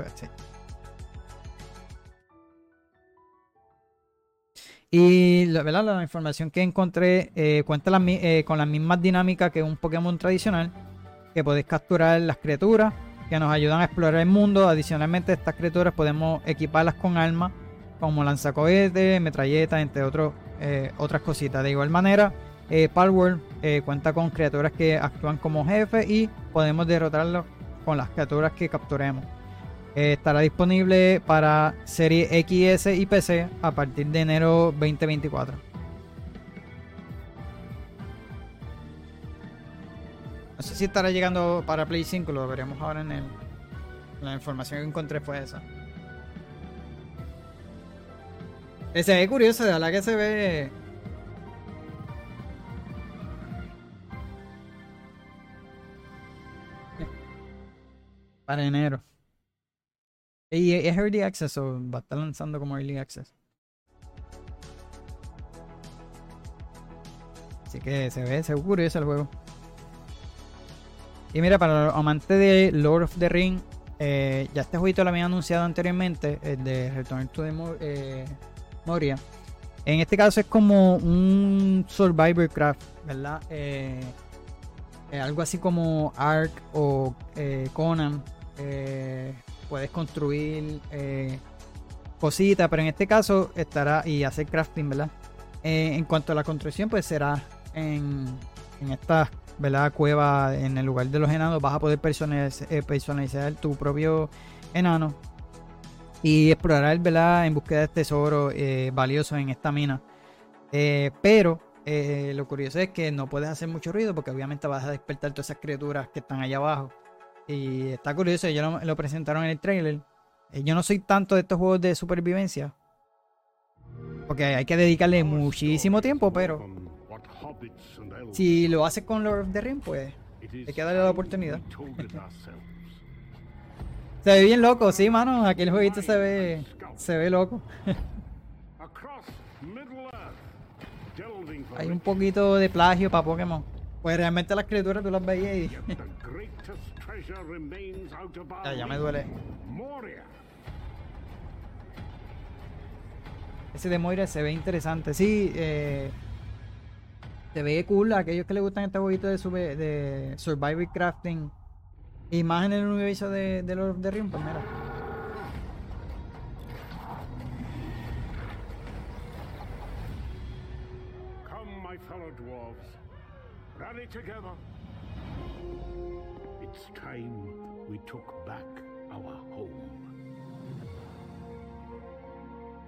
Y la información que encontré eh, cuenta eh, con las mismas dinámicas que un Pokémon tradicional, que podéis capturar las criaturas que nos ayudan a explorar el mundo. Adicionalmente, estas criaturas podemos equiparlas con armas como lanzacohetes, metralletas, entre otros, otras cositas. De igual manera, eh, Palworld eh, cuenta con criaturas que actúan como jefe y podemos derrotarlos con las criaturas que capturemos. Eh, estará disponible para serie XS y PC a partir de enero 2024. No sé si estará llegando para Play 5, lo veremos ahora en el, la información que encontré fue esa. Se ve curioso, de verdad que se ve Para enero. Y es Early Access o va a estar lanzando como Early Access. Así que se ve, seguro ese el juego. Y mira, para los amantes de Lord of the Ring, eh, ya este jueguito lo había anunciado anteriormente, el de Return to the eh, Moria. En este caso es como un Survivor Craft, ¿verdad? Eh, algo así como Ark o Conan, eh, puedes construir eh, cositas, pero en este caso estará y hacer crafting, ¿verdad? Eh, en cuanto a la construcción, pues será en, en esta ¿verdad? cueva en el lugar de los enanos. Vas a poder personaliz- eh, personalizar tu propio enano y explorar ¿verdad? en búsqueda de tesoros eh, valiosos en esta mina. Eh, pero eh, lo curioso es que no puedes hacer mucho ruido porque obviamente vas a despertar todas esas criaturas que están allá abajo. Y está curioso, ellos lo, presentaron en el trailer. Eh, yo no soy tanto de estos juegos de supervivencia. Porque hay que dedicarle muchísimo tiempo, pero si lo haces con Lord of the Rings, pues hay que darle la oportunidad. *laughs* Se ve bien loco, sí, mano. Aquel jueguito se ve, se ve loco. *laughs* Hay un poquito de plagio para Pokémon. Pues realmente las criaturas tú las veías y. *laughs* ya, ya me duele. Ese de Moira se ve interesante. Sí, eh, se ve cool. a Aquellos que les gustan este jueguito de, sube- de Survival Crafting. Y más en el universo de, de Lord of the Rings, pues mira. Together. It's time we took back our home.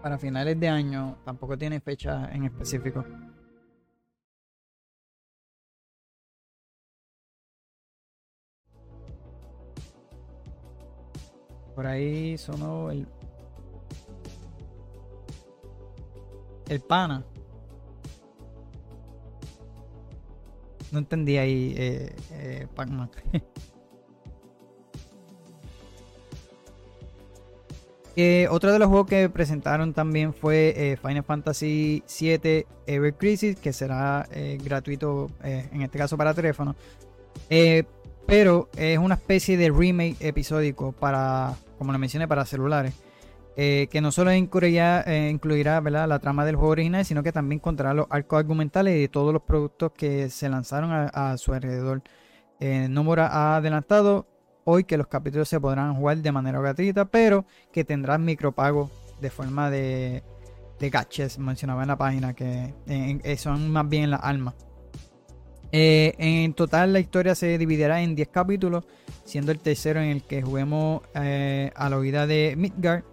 Para finales de año, tampoco tiene fecha en específico. Por ahí sonó el. El pana. No entendí ahí, eh, eh, Pac-Man. *laughs* Eh, otro de los juegos que presentaron también fue eh, Final Fantasy VII Ever Crisis, que será eh, gratuito en este caso para teléfono. Pero es una especie de remake episódico para, como lo mencioné, para celulares. Eh, que no solo incluirá, eh, incluirá la trama del juego original, sino que también contará los arcos argumentales y todos los productos que se lanzaron a, su alrededor. Eh, Nomura ha adelantado hoy que los capítulos se podrán jugar de manera gratuita, pero que tendrán micropago de forma de, de mencionaba en la página, que eh, son más bien las almas. En total la historia se dividirá en 10 capítulos, siendo el tercero en el que juguemos a la huida de Midgard.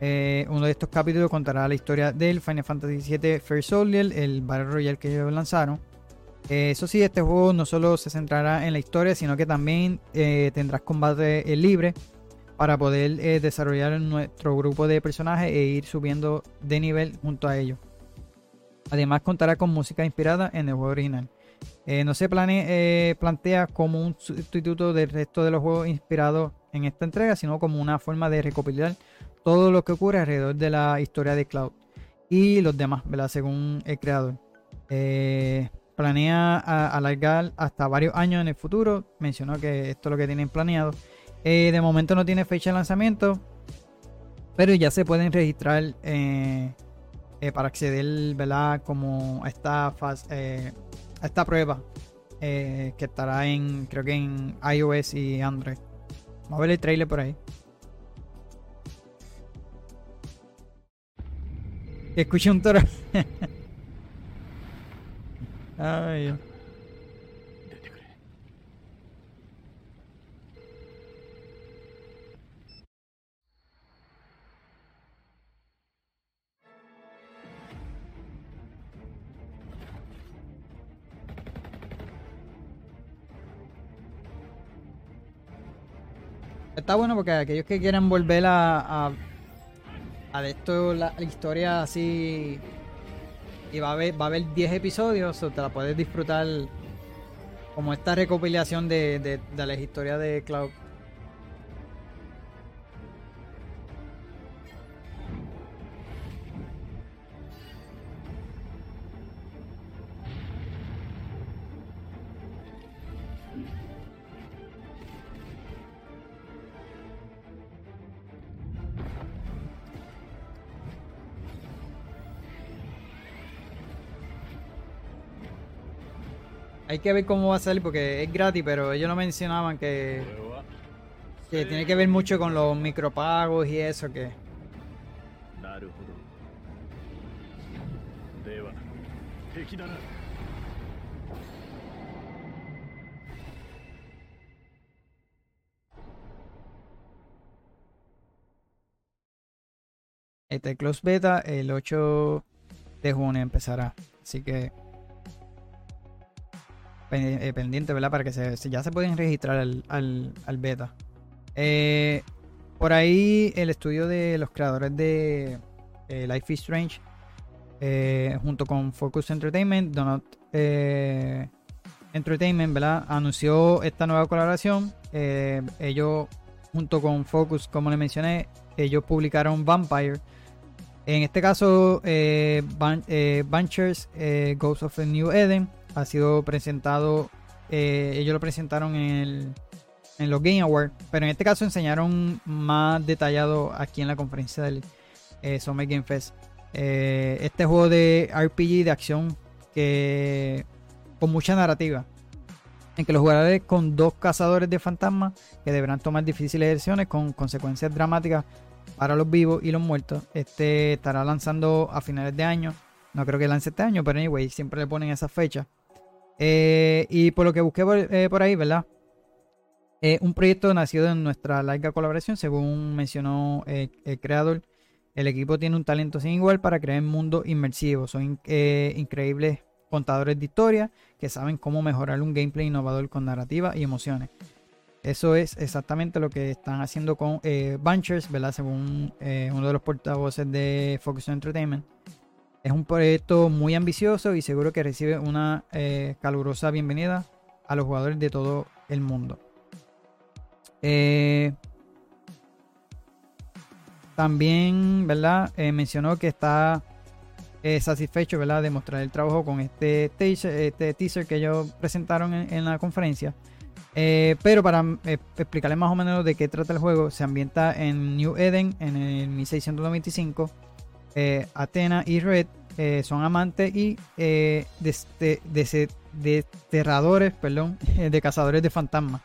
Eh, uno de estos capítulos contará la historia del Final Fantasy VII First Soldier, el Battle Royale que ellos lanzaron. Eh, eso sí, este juego no solo se centrará en la historia, sino que también eh, tendrás combate eh, libre para poder desarrollar nuestro grupo de personajes e ir subiendo de nivel junto a ellos. Además contará con música inspirada en el juego original. No se plane- plantea como un sustituto del resto de los juegos inspirados en esta entrega, sino como una forma de recopilar todo lo que ocurre alrededor de la historia de Cloud y los demás, ¿verdad? Según el creador. Eh, planea alargar hasta varios años en el futuro. Mencionó que esto es lo que tienen planeado. Eh, de momento no tiene fecha de lanzamiento, pero ya se pueden registrar eh, para acceder, ¿verdad? Como a esta a esta prueba que estará en, creo que en iOS y Android. Vamos a ver el trailer por ahí. Escuché un toro. *laughs* Ay. Está bueno porque aquellos que quieran volver a de esto, la, historia así, y va a haber, va a haber 10 episodios, o te la puedes disfrutar como esta recopilación de, de, de la historia de Cloud. hay que ver cómo va a salir porque es gratis, pero ellos no mencionaban que, que tiene que ver mucho con los micropagos y eso que. Este Close Beta el 8 de junio empezará. Así que pendiente, ¿verdad? Para que se, ya se pueden registrar al, al- al beta. Eh, por ahí el estudio de los creadores de eh, Life is Strange, eh, junto con Focus Entertainment, Donut eh, Entertainment, ¿verdad? Anunció esta nueva colaboración. Eh, ellos, junto con Focus, como le mencioné, ellos publicaron Vampire. En este caso, eh, Ban- eh, Bunchers eh, Ghost of the New Eden ha sido presentado. eh, ellos lo presentaron en, los Game Awards, pero en este caso enseñaron más detallado aquí en la conferencia del eh, Summer Game Fest. Eh, este juego de RPG de acción que con mucha narrativa, en que los jugadores con dos cazadores de fantasmas que deberán tomar difíciles decisiones con consecuencias dramáticas para los vivos y los muertos. Este estará lanzando a finales de año. No creo que lance este año, pero anyway, siempre le ponen esa fecha. Eh, y por lo que busqué por, eh, por ahí, ¿verdad? Eh, un proyecto nacido en nuestra larga colaboración, según mencionó eh, el creador. El equipo tiene un talento sin igual para crear mundos inmersivos. Son in- increíbles contadores de historia que saben cómo mejorar un gameplay innovador con narrativa y emociones. Eso es exactamente lo que están haciendo con eh, Bunchers, ¿verdad? Según uno de los portavoces de Focus Entertainment. Es un proyecto muy ambicioso y seguro que recibe una eh, calurosa bienvenida a los jugadores de todo el mundo. Eh, también, ¿verdad? Eh, mencionó que está satisfecho, ¿verdad? De mostrar el trabajo con este teaser, este teaser que ellos presentaron en, la conferencia. Pero para eh, explicarles más o menos de qué trata el juego, se ambienta en New Eden en el 1695. Eh, Athena y Red eh, son amantes y eh, dese- desterradores perdón, *laughs* de cazadores de fantasmas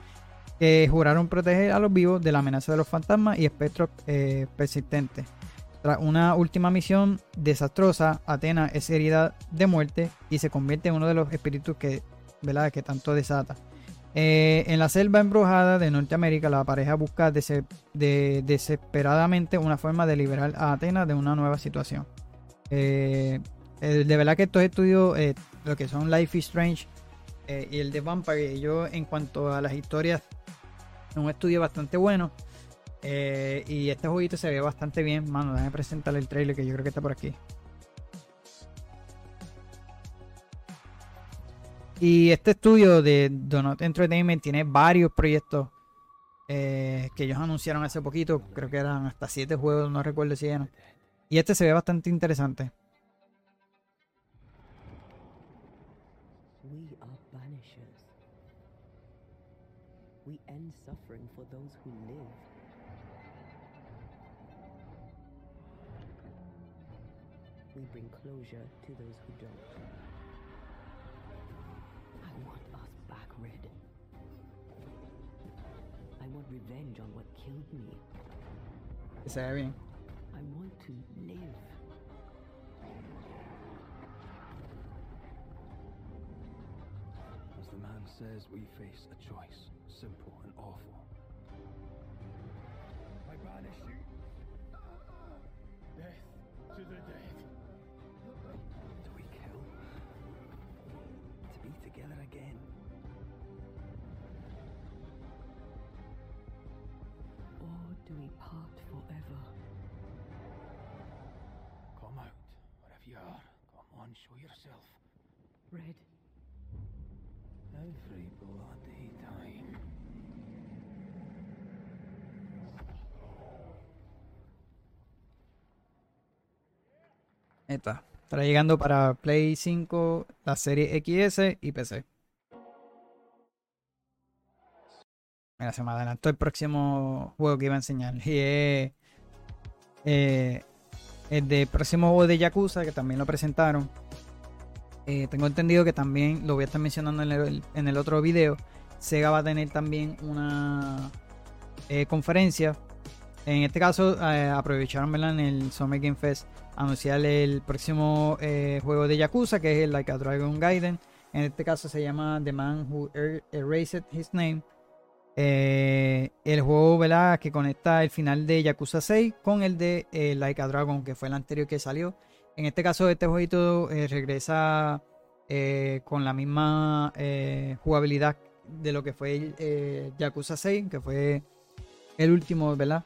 que juraron proteger a los vivos de la amenaza de los fantasmas y espectros eh, persistentes. Tras una última misión desastrosa, Athena es herida de muerte y se convierte en uno de los espíritus que, ¿verdad? que tanto desata. Eh, en la selva embrujada de Norteamérica, la pareja busca dese- de- desesperadamente una forma de liberar a Athena de una nueva situación. Eh, de verdad que estos estudios, eh, lo que son Life is Strange y el de Vampire, yo en cuanto a las historias, un estudio bastante bueno. Y este jueguito se ve bastante bien, mano. Déjame presentarle el trailer que yo creo que está por aquí. Y este estudio de Donut Entertainment tiene varios proyectos eh, que ellos anunciaron hace poquito. Creo que eran hasta 7 juegos, no recuerdo si eran. Y este se ve bastante interesante. We bring closure to those who don't. Revenge on what killed me. Que se ve. I want to live. As the man says, we face a choice, simple and awful. I banish you. Ah, death to the dead. Yourself. Está. Estará llegando para Play 5, la serie XS y PC. Mira, se me adelantó el próximo juego que iba a enseñar. *laughs* Y es eh, el de próximo juego de Yakuza, que también lo presentaron. Eh, tengo entendido que también lo voy a estar mencionando en el, otro video. Sega va a tener también una eh, conferencia En este caso, eh, aprovecharon en el Summer Game Fest anunciar el próximo eh, juego de Yakuza, que es el Like a Dragon Gaiden. En este caso se llama The Man Who Er- Erased His Name. El juego ¿verdad? que conecta el final de Yakuza 6 con el de Like a Dragon, que fue el anterior que salió. En este caso, este jueguito eh, regresa eh, con la misma eh, jugabilidad de lo que fue Yakuza 6, que fue el último, ¿verdad?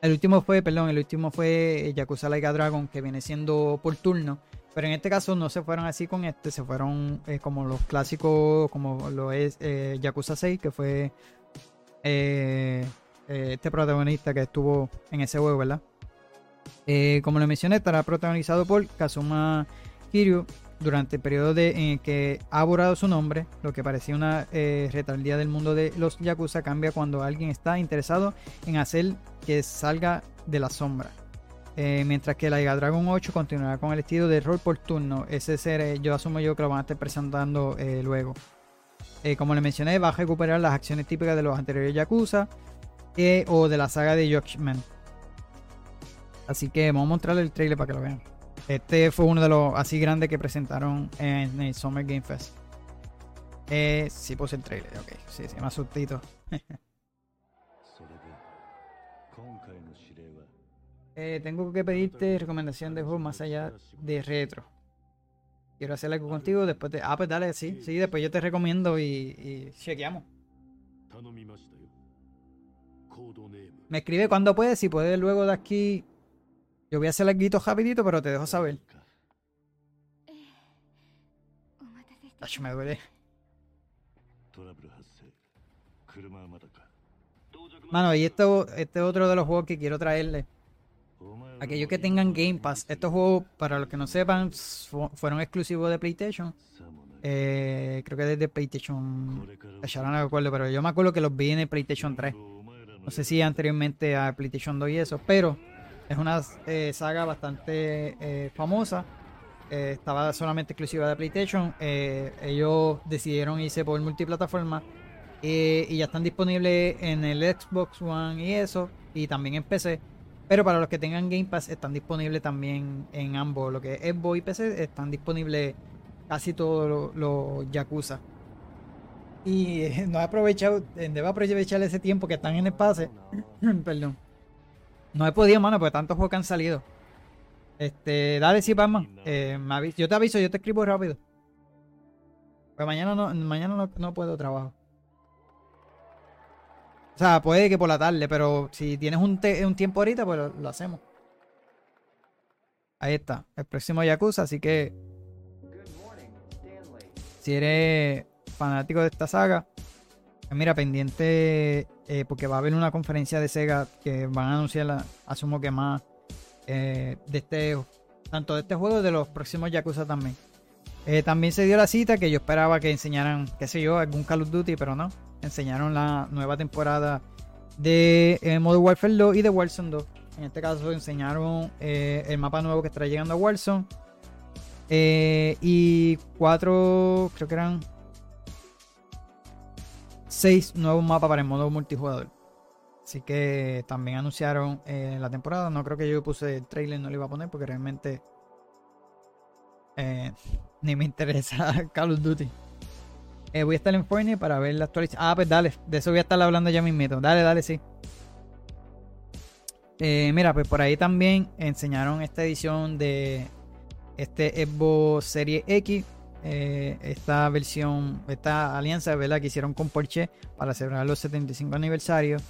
El último fue, perdón, el último fue Yakuza Like a Dragon, que viene siendo por turno. Pero en este caso no se fueron así con este, se fueron como los clásicos, como lo es Yakuza 6, que fue este protagonista que estuvo en ese juego, ¿verdad? Eh, como lo mencioné, estará protagonizado por Kazuma Kiryu durante el periodo en el que ha borrado su nombre, lo que parecía una eh, retardía del mundo de los Yakuza cambia cuando alguien está interesado en hacer que salga de la sombra. Eh, mientras que la Liga Dragon 8 continuará con el estilo de rol por turno. Ese ser, yo asumo que lo van a estar presentando eh, luego. Como le mencioné, va a recuperar las acciones típicas de los anteriores Yakuza o de la saga de Judgment. Así que vamos a mostrarle el trailer para que lo vean. Este fue uno de los así grandes que presentaron en el Summer Game Fest. Eh, sí puse el trailer, ok. Sí, se llama subtito. *laughs* Eh, tengo que pedirte recomendación de juegos más allá de retro. Quiero hacer algo contigo después de... Ah, pues dale, sí, sí, después yo te recomiendo y, y chequeamos. Me escribe cuando puedes, si puedes luego de aquí... Yo voy a hacer algo rapidito, pero te dejo saber. Ach, me duele. Mano, y este es otro de los juegos que quiero traerle. Aquellos que tengan Game Pass, estos juegos, para los que no sepan, fu- fueron exclusivos de PlayStation. Eh, creo que desde PlayStation. Ya no me acuerdo, pero yo me acuerdo que los vi en PlayStation 3. No sé si anteriormente a PlayStation 2 y eso, pero es una eh, saga bastante eh, famosa. Eh, estaba solamente exclusiva de PlayStation. Ellos decidieron irse por multiplataforma. y ya están disponibles en el Xbox One y eso. Y también en PC. Pero para los que tengan Game Pass están disponibles también en ambos. Lo que es Xbox y PC están disponibles casi todos los Yakuza. Y *laughs* no he aprovechado, debo aprovechar ese tiempo que están en el pase. *clears throat* Perdón. No he podido, mano, porque tantos juegos que han salido. Este, dale, sí, Batman. Eh, me yo te aviso, yo te escribo rápido. Pues mañana no, mañana no, no puedo trabajo. O sea, puede que por la tarde, pero si tienes un, te- un tiempo ahorita, pues lo, lo hacemos. Ahí está, el próximo Yakuza, así que si eres fanático de esta saga, pues mira, pendiente, eh, porque va a haber una conferencia de Sega que van a anunciar, asumo que más, eh, de este, tanto de este juego de los próximos Yakuza también. Eh, también se dio la cita que yo esperaba que enseñaran, qué sé yo, algún Call of Duty, pero no. Enseñaron la nueva temporada de Modern Warfare 2 y de Warzone 2. En este caso enseñaron el mapa nuevo que estará llegando a Warzone. Y cuatro, creo que eran seis nuevos mapas para el modo multijugador. Así que también anunciaron eh, la temporada. No creo que yo puse el trailer, no lo iba a poner porque realmente eh, *laughs* ni me interesa *laughs* Call of Duty. Eh, voy a estar en Fortnite para ver la actualización. Ah, pues dale, de eso voy a estar hablando ya mismito. Dale, dale, sí. Mira, pues por ahí también enseñaron esta edición de este Xbox Serie X. eh, esta versión, esta alianza, ¿verdad? Que hicieron con Porsche para celebrar los 75 aniversarios.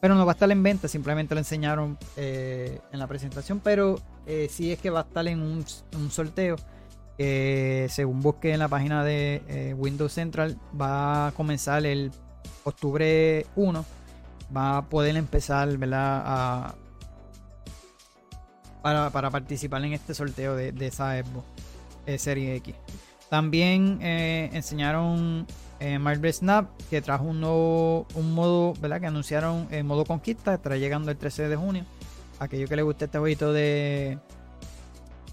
Pero no va a estar en venta, simplemente lo enseñaron eh, en la presentación. Pero eh, sí es que va a estar en un, un sorteo. según busqué en la página de eh, Windows Central, va a comenzar el octubre 1. Va a poder empezar, ¿verdad? A, para, para participar en este sorteo de, esa Xbox Serie X. También eh, enseñaron eh, Marvel Snap, que trajo un nuevo un modo, ¿verdad? Que anunciaron el modo conquista, estará llegando el 13 de junio. Aquello que le guste este jueguito de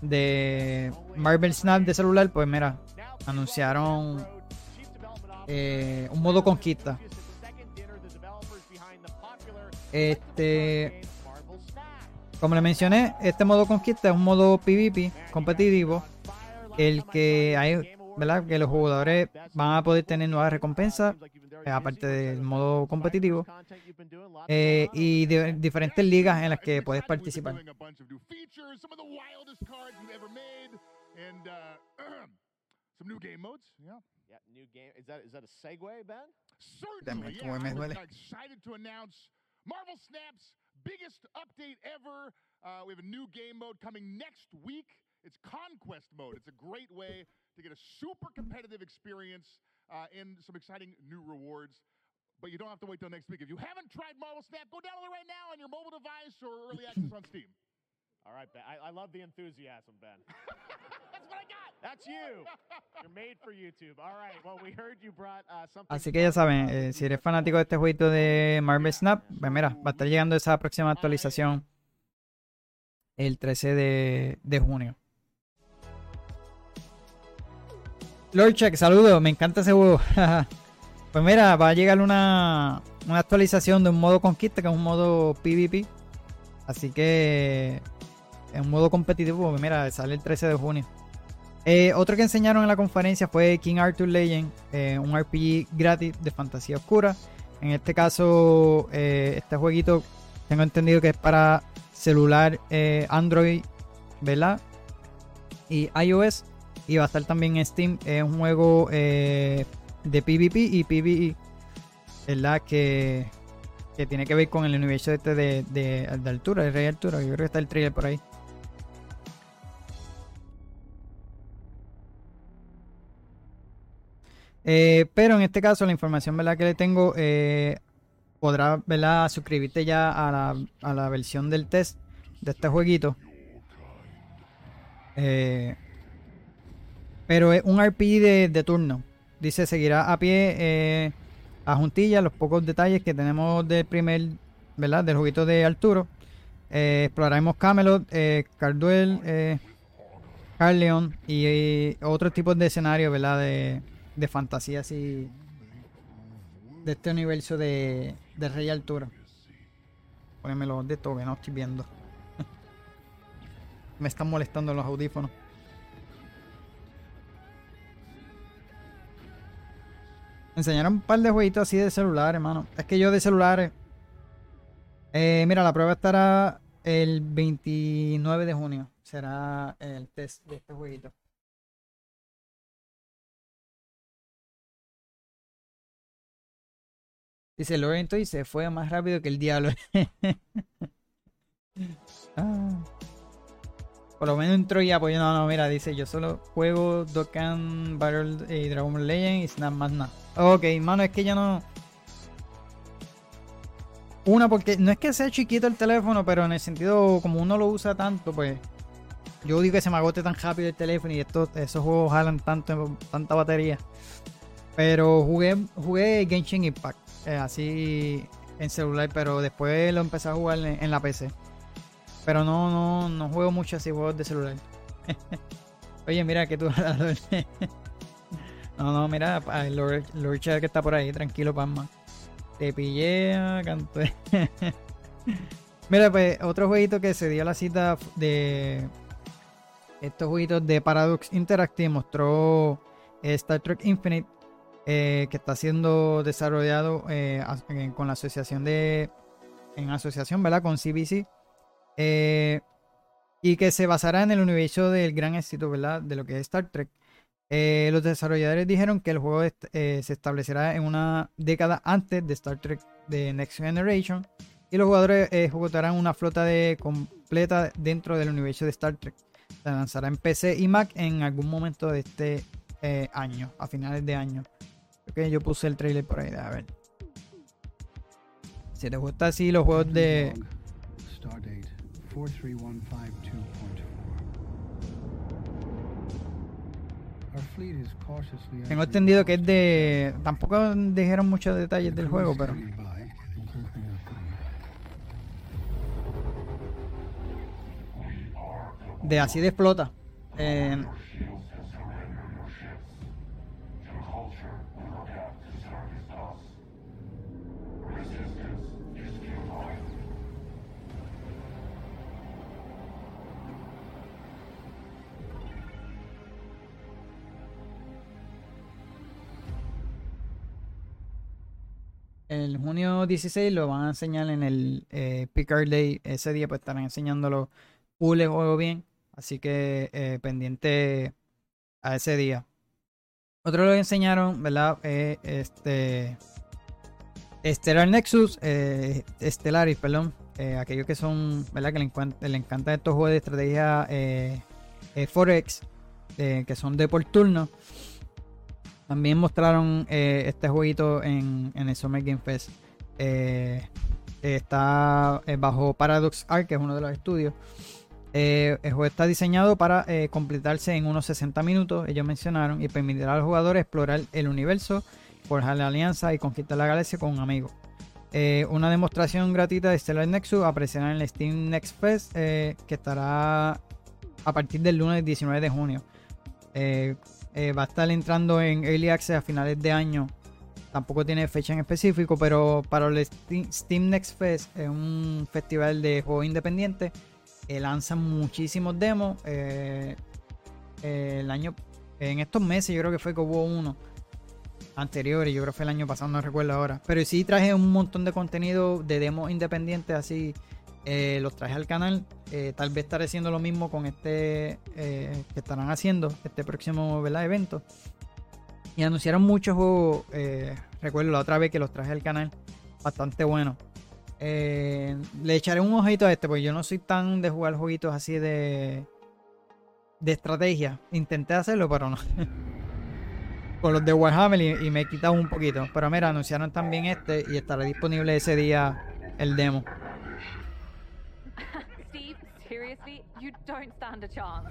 de Marvel Snap de celular, pues mira, anunciaron eh, un modo conquista. Este como le mencioné, este modo conquista es un modo PvP competitivo, el que hay, ¿verdad? Que los jugadores van a poder tener nuevas recompensas, eh, aparte del modo competitivo, eh, y de, diferentes ligas en las que puedes participar. Some new game modes, yeah. Yeah, new game. Is that is that a segue, Ben? Certainly. Yeah, I'm excited to announce Marvel Snap's biggest update ever. Uh, we have a new game mode coming next week. It's Conquest mode. It's a great way to get a super competitive experience uh, and some exciting new rewards. But you don't have to wait till next week. If you haven't tried Marvel Snap, go download it right now on your mobile device or early *laughs* access on Steam. All right, Ben. I, I love the enthusiasm, Ben. *laughs* That's what I got. That's you. You're made for YouTube. All right. Well, we heard you brought uh, something. Así que ya saben, eh, si eres fanático de este jueguito de Marvel Snap, pues mira, va a estar llegando esa próxima actualización el 13 de, de junio. Lord Check, saludos, me encanta ese juego. *laughs* pues mira, va a llegar una, una actualización de un modo conquista, que es un modo PvP. Así que en un modo competitivo, mira, sale el 13 de junio. Eh, otro que enseñaron en la conferencia fue King Arthur Legend, eh, un RPG gratis de fantasía oscura. En este caso, eh, este jueguito tengo entendido que es para celular Android, ¿verdad? Y iOS. Y va a estar también en Steam. Es un juego de PvP y PvE, ¿verdad? Que, que tiene que ver con el universo este de, de, de altura, de Rey Altura. Yo creo que está el trailer por ahí. Eh, pero en este caso, la información ¿verdad? que le tengo, eh, podrás ¿verdad? suscribirte ya a la, a la, versión del test de este jueguito. Eh, pero es un RPG de, de, turno. Dice, seguirá a pie a juntilla los pocos detalles que tenemos del primer, ¿verdad? Del jueguito de Arturo. exploraremos Camelot, Carduel, Carleon y, y otros tipos de escenarios, ¿verdad? De, de fantasía así de este universo de, de Rey Altura. Pónganmelo de todo que no estoy viendo. *laughs* Me están molestando los audífonos. Enseñaron un par de jueguitos así de celular, hermano. Es que yo de celulares. Eh, mira, la prueba estará el 29 de junio. Será el test de este jueguito. Dice Lorento y se fue más rápido que el diablo. *laughs* ah. Por lo menos entró ya, pues no, no, mira, dice yo solo juego Dokkan Battle y Dragon Legend y nada más nada. Ok, mano, es que ya no. Una, porque no es que sea chiquito el teléfono, pero en el sentido, como uno lo usa tanto, pues. Yo digo que se me agote tan rápido el teléfono y estos, esos juegos jalan tanto, tanta batería. Pero jugué, jugué Genshin Impact. Eh, así en celular, pero después lo empecé a jugar en, la PC. Pero no, no, no juego mucho así juegos de celular. *laughs* Oye, mira que tú. *laughs* no, no, mira, Lord, Lord que está por ahí, tranquilo, Palma. Te pillé, canto. *laughs* mira, pues otro jueguito que se dio la cita de estos jueguitos de Paradox Interactive mostró Star Trek Infinite eh, que está siendo desarrollado eh, con la asociación de. En asociación, ¿verdad? Con CBC. Eh, y que se basará en el universo del gran éxito, ¿verdad? De lo que es Star Trek. los desarrolladores dijeron que el juego se establecerá en una década antes de Star Trek de Next Generation. Y los jugadores ejecutarán una flota de completa dentro del universo de Star Trek. Se lanzará en PC y Mac en algún momento de este año, a finales de año. Ok, yo puse el trailer por ahí, a ver. Si te gusta así los juegos de. Tengo entendido que es de. Tampoco dijeron muchos detalles del juego, pero. De así de explota. Eh, el junio 16 lo van a enseñar en el eh, Picard Day. Ese día pues estarán enseñándolo full juego bien. Así que eh, pendiente a ese día. Otro lo enseñaron, ¿verdad? Eh, este. Stellar Nexus, eh, Stellaris, perdón. Eh, aquellos que son, ¿verdad? Que le, encanta, le encantan estos juegos de estrategia eh, eh, Forex, eh, que son de por turno. También mostraron eh, este jueguito en, en el Summer Game Fest. Eh, está eh, bajo Paradox Arc, que es uno de los estudios. El juego está diseñado para completarse en unos 60 minutos, ellos mencionaron, y permitirá al jugador explorar el universo, forjar la alianza y conquistar la galaxia con un amigo. Una demostración gratuita de Stellar Nexus aparecerá en el Steam Next Fest, que estará a partir del lunes 19 de junio. Eh, va a estar entrando en Early Access a finales de año. Tampoco tiene fecha en específico, pero para el Steam, Next Fest es un festival de juegos independientes. Eh, lanzan muchísimos demos. eh, eh, el año, en estos meses yo creo que fue que hubo uno anterior y yo creo que fue el año pasado, no recuerdo ahora. Pero sí traje un montón de contenido de demos independientes así. Eh, los traje al canal. Eh, tal vez estaré haciendo lo mismo con este eh, que estarán haciendo este próximo evento. Y anunciaron muchos juegos. recuerdo la otra vez que los traje al canal. Bastante bueno. Le echaré un ojito a este, porque yo no soy tan de jugar jueguitos así de. de estrategia. Intenté hacerlo, pero no. *laughs* Con los de Warhammer y, y me he quitado un poquito. Pero mira, anunciaron también este y estará disponible ese día el demo. You don't stand a chance.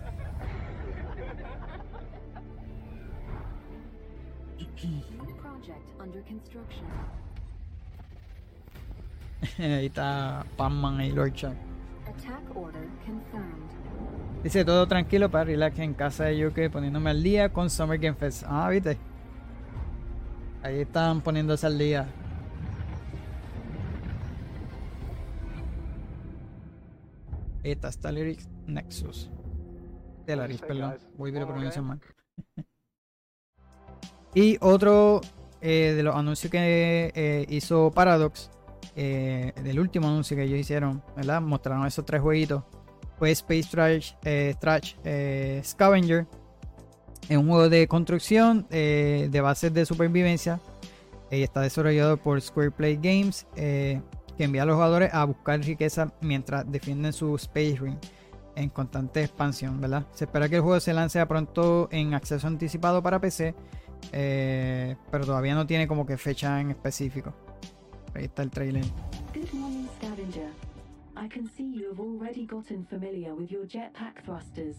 Project under construction. *laughs* Ahí está Panman y Lord Shark. Attack order confirmed. Dice todo tranquilo para relax en casa de UK poniéndome al día con Summer Game Fest. Ah, viste. Ahí están poniéndose al día. Está Stellaris Nexus. Stellaris, perdón. Voy a pronunciar mal. y otro eh, de los anuncios que eh, hizo Paradox, eh, del último anuncio que ellos hicieron, ¿verdad? Mostraron esos tres jueguitos fue Space Trash, Trash Scavenger. Es un juego de construcción de bases de supervivencia. Está desarrollado por Square Play Games, que envía a los jugadores a buscar riqueza mientras defienden su Space Ring en constante expansión, ¿verdad? Se espera que el juego se lance a pronto en acceso anticipado para PC, eh, pero todavía no tiene como que fecha en específico. Ahí está el trailer. Good morning, Scavenger. I can see you have already gotten familiar with your jetpack thrusters.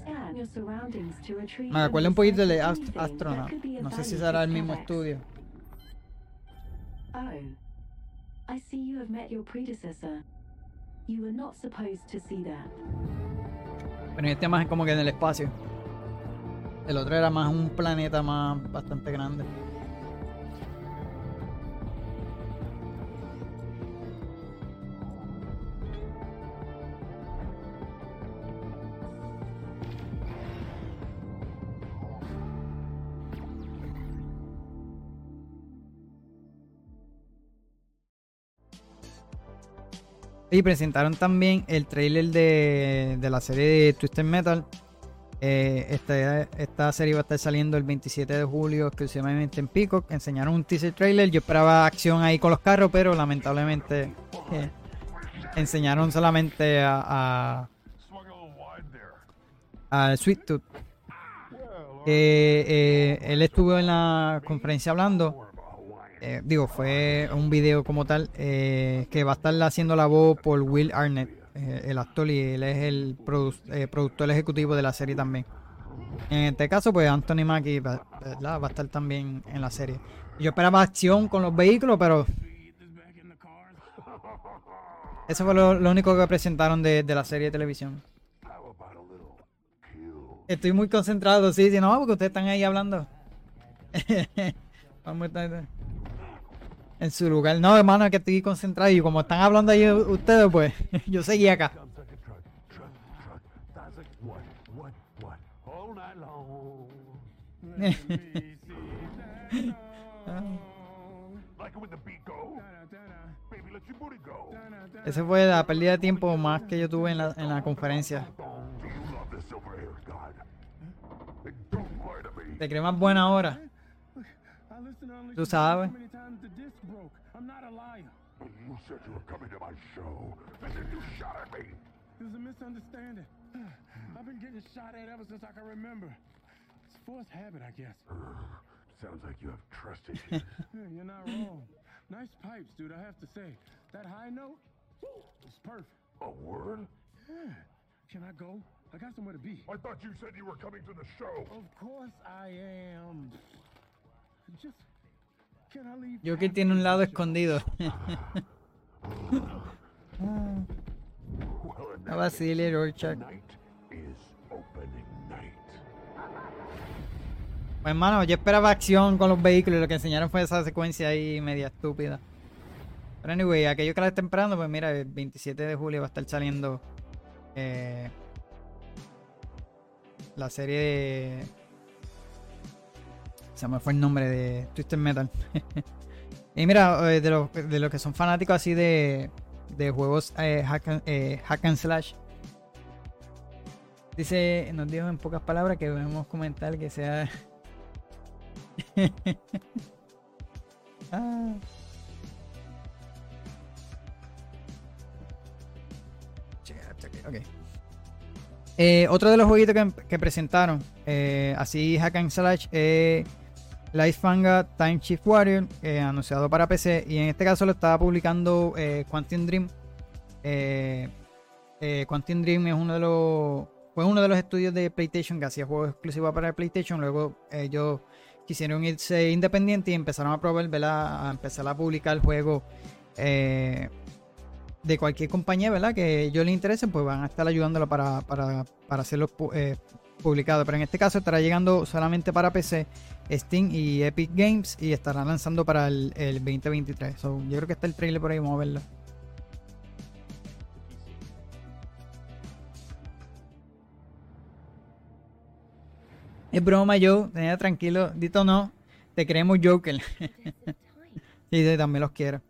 Scan your surroundings to retrieve. Me acuerdo un poquito de Astronaut. No sé si será el mismo estudio. Oh. I see you have met your predecessor. You were not supposed to see that. Pero este más es como que en el espacio. El otro era más un planeta más bastante grande. Y presentaron también el trailer de, de la serie de Twisted Metal. Eh, esta, esta serie va a estar saliendo el 27 de julio exclusivamente en Peacock. Enseñaron un teaser trailer. Yo esperaba acción ahí con los carros, pero lamentablemente eh, enseñaron solamente a, Sweet Tooth. Eh, él estuvo en la conferencia hablando. Eh, digo, fue un video como tal eh, que va a estar haciendo la voz por Will Arnett, eh, el actor, y él es el produ- eh, productor ejecutivo de la serie también. En este caso, pues Anthony Mackie va, va a estar también en la serie. Yo esperaba acción con los vehículos, pero. Eso fue lo, lo único que presentaron de, de la serie de televisión. Estoy muy concentrado, sí, sí, no, porque ustedes están ahí hablando. *laughs* Vamos a estar en su lugar. No, hermano, que estoy concentrado y como están hablando ahí ustedes, pues *laughs* yo seguí acá. *laughs* Ese fue la pérdida de tiempo más que yo tuve en la, en la conferencia. Te crees más buena ahora. Tú sabes. You said you were coming to my show, and then you shot at me. It was a misunderstanding. *sighs* I've been getting shot at ever since I can remember. It's a forced habit, I guess. *sighs* Sounds like you have trust issues. *laughs* You're not wrong. Nice pipes, dude, I have to say. That high note is perfect. A word? Yeah. Can I go? I got somewhere to be. I thought you said you were coming to the show. Of course I am. Just can I leave? Yo que tiene un lado escondido. A Vasily Rorschach. Pues hermano, yo esperaba acción con los vehículos y lo que enseñaron fue esa secuencia ahí media estúpida. Pero anyway, aquello que la estén esperando, pues mira, el 27 de julio va a estar saliendo eh, la serie de... Se me fue el nombre de Twisted Metal. *laughs* y mira, eh, de los de los que son fanáticos así de, de juegos eh, hack, and, eh, hack and slash. Dice, nos dijo en pocas palabras que debemos comentar que sea... *laughs* ah. Ok. Eh, otro de los jueguitos que, presentaron, así Hack and Slash, eh, Life Fanga Time Shift Warrior, eh, anunciado para PC, y en este caso lo estaba publicando eh, Quantum Dream. Eh, eh, Quantum Dream es uno de los fue uno de los estudios de PlayStation que hacía juegos exclusivos para PlayStation. Luego ellos quisieron irse independientes y empezaron a probar, ¿verdad? A empezar a publicar juegos eh, de cualquier compañía, ¿verdad? Que ellos les interesen, pues van a estar ayudándolo para, para, para hacerlos pu- eh, publicados. Pero en este caso estará llegando solamente para PC, Steam y Epic Games y estará lanzando para el, el 2023. So, yo creo que está el trailer por ahí, vamos a verlo. Es broma, Joe. Tenía tranquilo. Dito no. Te creemos Joker. *laughs* sí, sí, también los quiero.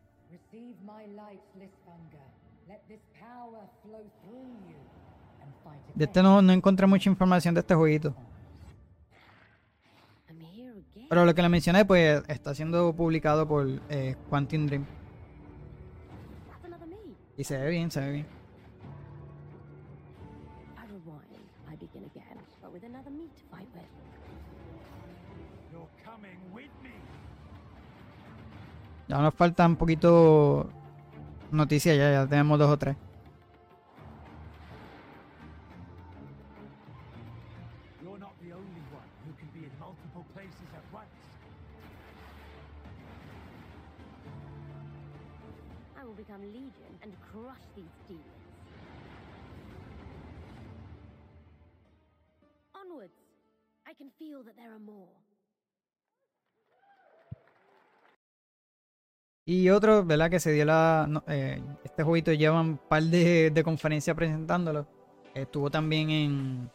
De este no, no encontré mucha información de este jueguito. Pero lo que le mencioné, pues está siendo publicado por eh, Quantum Dream. Y se ve bien, se ve bien. Ya nos falta un poquito noticias, ya, ya tenemos dos o tres. Y otro, ¿verdad? Que se dio la. eh, este jueguito lleva un par de, conferencias presentándolo. Estuvo también en,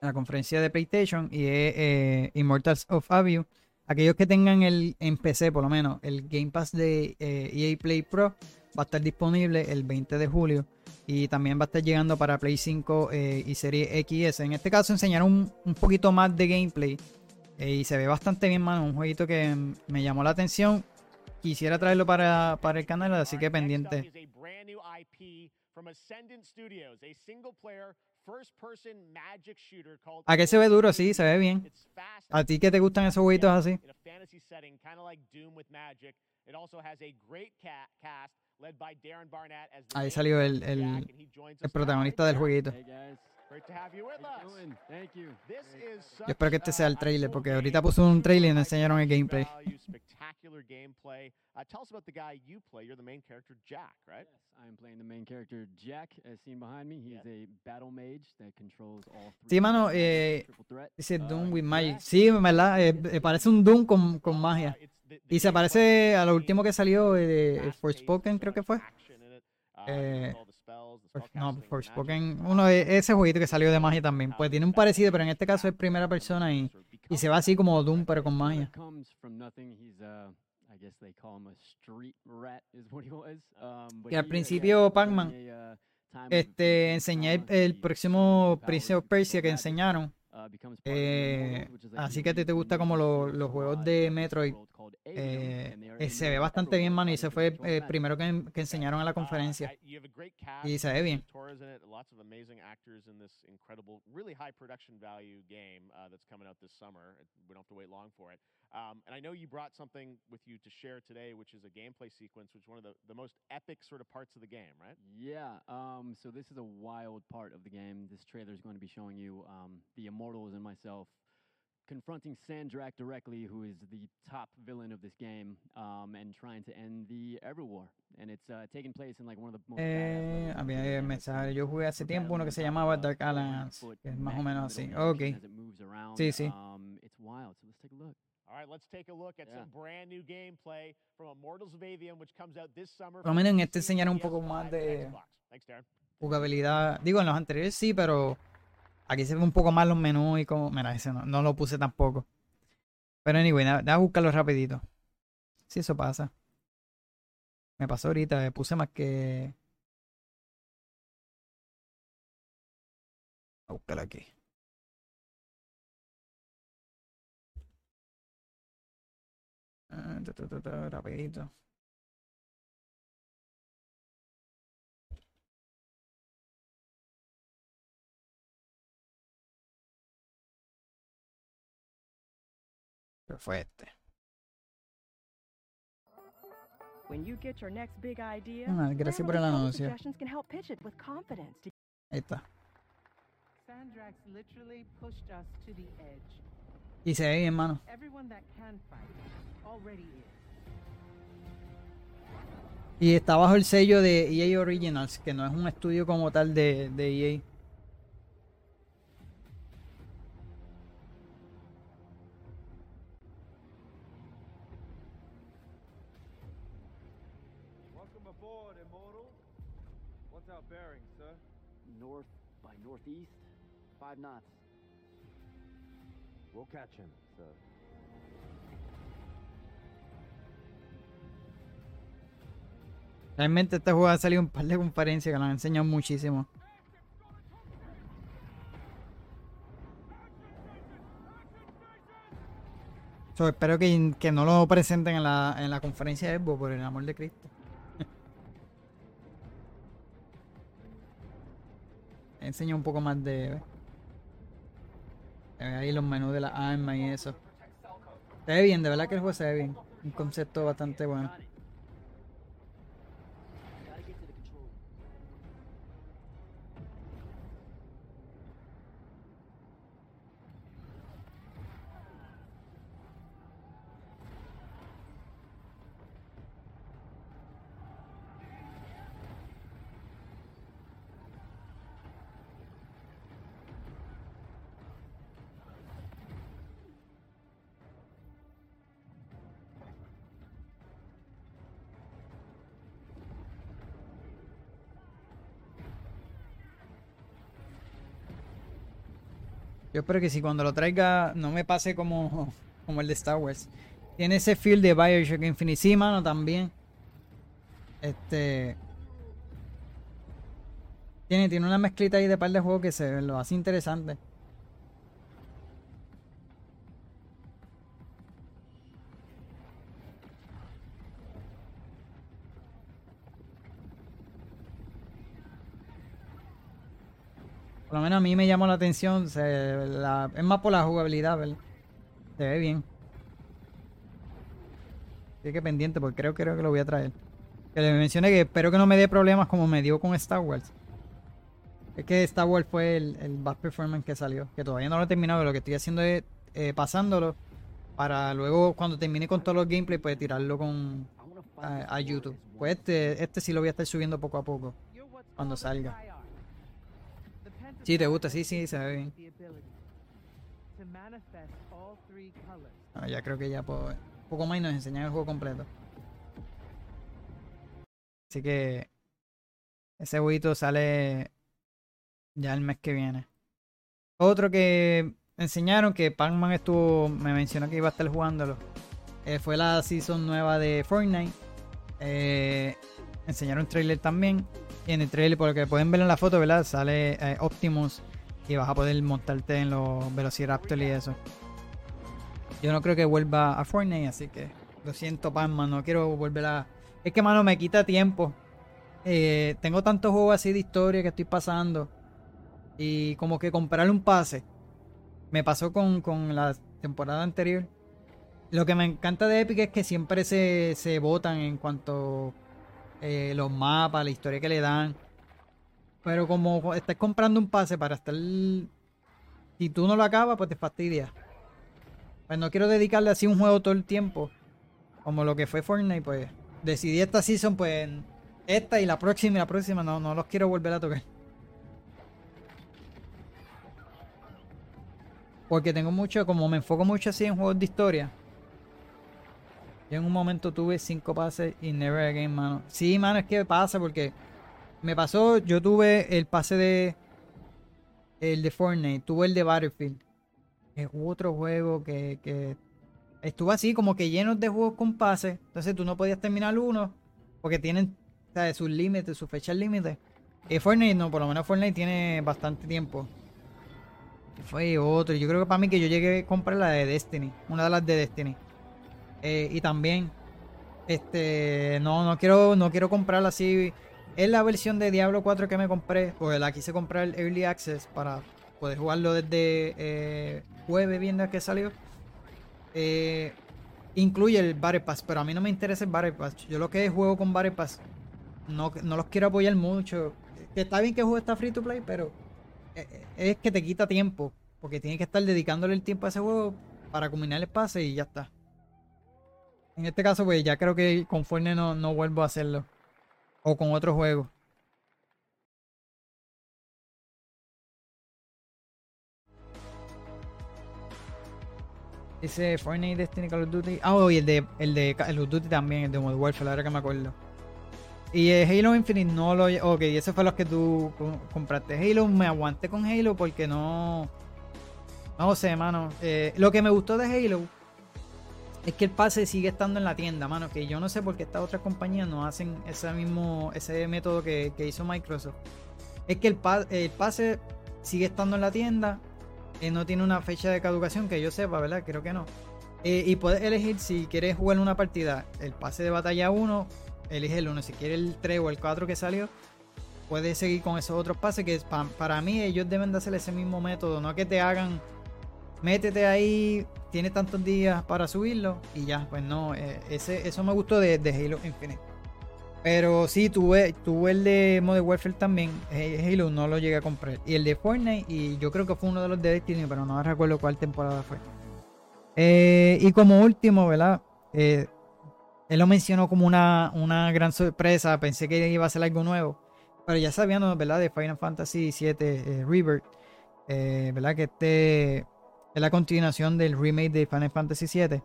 la conferencia de PlayStation y es eh, Immortals of Avium. Aquellos que tengan el en PC, por lo menos, el Game Pass de eh, EA Play Pro va a estar disponible el 20 de julio. Y también va a estar llegando para Play 5 eh, y Serie XS. En este caso enseñaron un, un poquito más de gameplay. Eh, y se ve bastante bien, mano. Un jueguito que me llamó la atención. Quisiera traerlo para, para el canal, así que pendiente. a brand new IP from Ascendant Studios, a single player first person magic shooter called ¿A qué se ve duro? Sí, se ve bien. ¿A ti que te gustan esos jueguitos así? in a fantasy setting, kind of like Doom with magic. It also has a great ca- cast led by Darren Barnett as the Ahí salió el, el, el protagonista del jueguito. Great to have you with us. Thank you. This is Yo espero que este sea el trailer, porque ahorita puso un trailer y no enseñaron el gameplay. value, spectacular gameplay. Uh, tell us about the guy you play. You're the main character, Jack, right? I am playing the main character Jack, as seen behind me. He is a battle mage that controls all three. Sí, mano, eh, dice Doom with Magic. Sí, en verdad, eh, eh, parece un Doom con, con magia. Y se parece a lo último que salió eh, de Forspoken, creo que fue. Eh, For- no, Forspoken, uno de ese jueguito que salió de magia también. Pues tiene un parecido, pero en este caso es primera persona y, y se va así como Doom, pero con magia. Uh, was. Um, al uh, principio Pac-Man, uh, este, enseñé el, el próximo Prince of Persia que enseñaron. Uh, Eh, así que a ti te gusta como lo- los juegos de Metroid. eh, eh, se ve bastante bien, mano. Y ese fue el primero que, que enseñaron en la conferencia. Uh, You have a great cast. Y se ve bien. Torres in it. Lots of amazing actors in this incredible, really high production value game uh, that's coming out this summer. It- We don't have to wait long for it. Um, and I know you brought something with you to share today, which is a gameplay sequence, which is one of the, the most epic sort of parts of the game, right? Yeah, um, so this is a wild part of the game. This trailer is going to be showing you um, the And myself confronting Sandrak directly, who is the top villain of this game, um, and trying to end the Everwar. And it's uh, taking place in like one of the most Eh, había el mensaje. Yo jugué hace tiempo uno que se llamaba Dark Alliance. Que es más o menos así. Ok. Sí, sí. Um, it's wild. So let's take a look. All right, let's take a look at some brand new gameplay from Immortals of Avium, which comes out this summer. Por lo menos en este enseñaron un poco más de jugabilidad. Digo, en los anteriores sí, pero aquí se ve un poco más los menús y como... Mira, ese no, no lo puse tampoco. Pero anyway, déjame buscarlo rapidito. Si eso pasa. Me pasó ahorita, eh, puse más que... A buscarlo aquí. Ah, rapidito. ¿Qué fue este? When you get your next big idea, Ah, gracias por el anuncio. Ahí está. Sandrax literally pushed us to the edge. Y se ve bien, mano. Everyone that can fight already is. Y está bajo el sello de EA Originals, que no es un estudio como tal de, de EA. Five knots. We'll catch him, sir. Realmente este juego ha salido un par de conferencias que lo han enseñado muchísimo. So, espero que, que no lo presenten en la, en la conferencia de Xbox, por el amor de Cristo. *laughs* Enseña un poco más de... ¿ves? Ve ahí los menús de las armas y eso. Se ve bien, de verdad que el juego se ve bien. Un concepto bastante bueno. Yo espero que si cuando lo traiga no me pase como, *laughs* como el de Star Wars. Tiene ese feel de Bioshock Infinite. Sí, mano, también. Este. Tiene, tiene una mezclita ahí de par de juegos que se lo hace interesante. Menos a mí me llamó la atención. es más por la jugabilidad, ¿verdad? Se ve bien. Así que pendiente, porque creo, creo que lo voy a traer. Que le mencioné que espero que no me dé problemas como me dio con Star Wars. Es que Star Wars fue el, el best performance que salió. Que todavía no lo he terminado. Lo que estoy haciendo es eh, pasándolo. Para luego, cuando termine con todos los gameplays, pues tirarlo con a, a YouTube. Pues este, este sí lo voy a estar subiendo poco a poco. Cuando salga. Sí, te gusta, sí, sí, se ve bien. Bueno, ya creo que ya puedo. Un poco más y nos enseñan el juego completo. Así que. Ese jueguito sale ya el mes que viene. Otro que enseñaron que Pac-Man estuvo. Me mencionó que iba a estar jugándolo. eh, fue la season nueva de Fortnite. Eh, enseñaron un trailer también. Y en el trailer, por lo que pueden ver en la foto, ¿verdad? Sale eh, Optimus y vas a poder montarte en los Velociraptor y eso. Yo no creo que vuelva a Fortnite, así que lo siento, Panman, no quiero volver a... Es que, mano, me quita tiempo. Eh, tengo tantos juegos así de historia que estoy pasando. Y como que comprar un pase. Me pasó con, con la temporada anterior. Lo que me encanta de Epic es que siempre se, se votan en cuanto eh, los mapas, la historia que le dan. Pero como estás comprando un pase para estar. Si tú no lo acabas, pues te fastidia. Pues no quiero dedicarle así un juego todo el tiempo. Como lo que fue Fortnite, pues. Decidí esta season, pues. Esta y la próxima y la próxima. No, no los quiero volver a tocar. Porque tengo mucho, como me enfoco mucho así en juegos de historia. Yo en un momento tuve cinco pases y never again, mano. Sí, mano, es que pasa porque me pasó, yo tuve el pase de el de Fortnite, tuve el de Battlefield. Es otro juego que, que estuvo así como que llenos de juegos con pases. Entonces tú no podías terminar uno porque tienen ¿sabes? sus límites, sus fechas límites. Y Fortnite no, por lo menos Fortnite tiene bastante tiempo. Fue otro. Yo creo que para mí que yo llegué a comprar la de Destiny. Una de las de Destiny. Eh, y también. Este. No, no quiero. No quiero comprarla así. Es la versión de Diablo 4 que me compré. Porque la quise comprar el Early Access. Para poder jugarlo desde eh, jueves viendo que salió. Eh, incluye el Battle Pass. Pero a mí no me interesa el Battle Pass. Yo lo que juego con Battle Pass. No, no los quiero apoyar mucho. Está bien que el juego está free to play. Pero es que te quita tiempo. Porque tienes que estar dedicándole el tiempo a ese juego para combinar el pase y ya está. En este caso, pues ya creo que con Fortnite no, no vuelvo a hacerlo. O con otro juego. Ese Fortnite, Destiny, Call of Duty. Ah, oh, y el de, el de Call of Duty también, el de Modern Warfare, ahora que me acuerdo. Y Halo Infinite no lo. Ok, ese fue los que tú compraste. Halo, me aguanté con Halo porque no. No sé, mano. Eh, lo que me gustó de Halo es que el pase sigue estando en la tienda, mano. Que yo no sé por qué estas otras compañías no hacen ese mismo ese método que, hizo Microsoft. Es que el, el, pase sigue estando en la tienda. Eh, no tiene una fecha de caducación que yo sepa, ¿verdad? Creo que no. Eh, y puedes elegir si quieres jugar una partida, el pase de batalla 1 elige el 1. Si quiere el 3 o el 4 que salió, puedes seguir con esos otros pases que para mí ellos deben de hacer ese mismo método, no que te hagan, métete ahí, tiene tantos días para subirlo y ya, pues no, eh, ese, eso me gustó de, Halo Infinite. Pero sí, tuve, tuve el de Modern Warfare también. Halo no lo llegué a comprar. Y el de Fortnite, y yo creo que fue uno de los de Destiny, pero no recuerdo cuál temporada fue. Eh, y como último, ¿verdad? Eh, él lo mencionó como una, una gran sorpresa. Pensé que iba a ser algo nuevo. Pero ya sabíamos, ¿verdad? De Final Fantasy VII eh, Rebirth. Eh, ¿Verdad? Que este es la continuación del remake de Final Fantasy VII.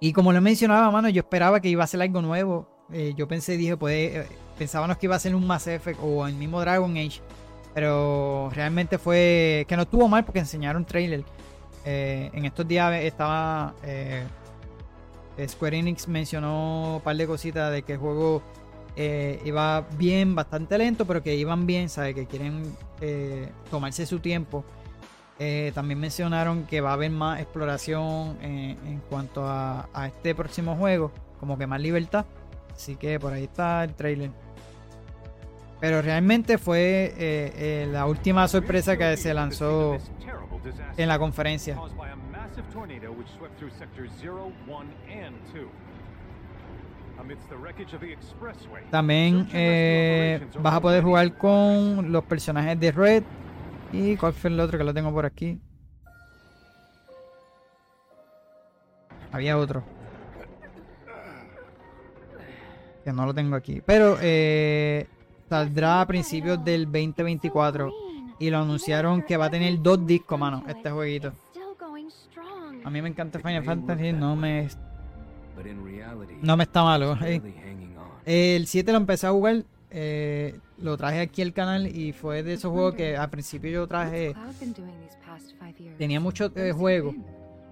Y como lo mencionaba, mano, yo esperaba que iba a ser algo nuevo. Eh, yo pensé, dije, pues, pensábamos que iba a ser un Mass Effect o el mismo Dragon Age. Pero realmente fue que no estuvo mal porque enseñaron trailer. en estos días estaba Square Enix mencionó un par de cositas de que el juego eh, iba bien, bastante lento, pero que iban bien, ¿sabes? Que quieren eh, tomarse su tiempo. Eh, también mencionaron que va a haber más exploración en cuanto a, este próximo juego, como que más libertad. Así que por ahí está el trailer. Pero realmente fue la última sorpresa que se lanzó en la conferencia. También eh, vas a poder jugar con los personajes de Red. ¿Y cuál fue el otro que lo tengo por aquí? Había otro. Que no lo tengo aquí. Pero eh, saldrá a principios del 2024. Y lo anunciaron que va a tener dos discos, mano, este jueguito. A mí me encanta Final Fantasy, no me. No me está malo. El 7 lo empecé a jugar, eh, lo traje aquí al canal y fue de esos juegos que al principio yo traje. Tenía muchos eh, juegos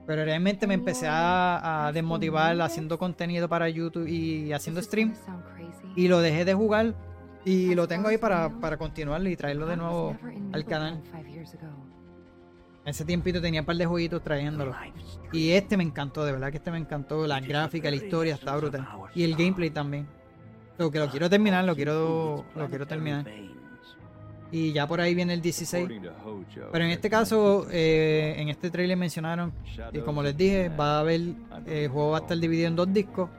Pero realmente me empecé a, a desmotivar haciendo contenido para YouTube y haciendo stream. Y lo dejé de jugar y lo tengo ahí para, para continuarlo y traerlo de nuevo al canal. Ese tiempito tenía un par de jueguitos trayéndolo. Y este me encantó, de verdad que este me encantó. La gráfica, la historia está brutal. Y el gameplay también. Lo que lo quiero terminar, lo quiero, lo quiero terminar. Y ya por ahí viene el 16. Pero en este caso, eh, en este trailer mencionaron, y como les dije, va a haber, el juego va a estar dividido en dos discos.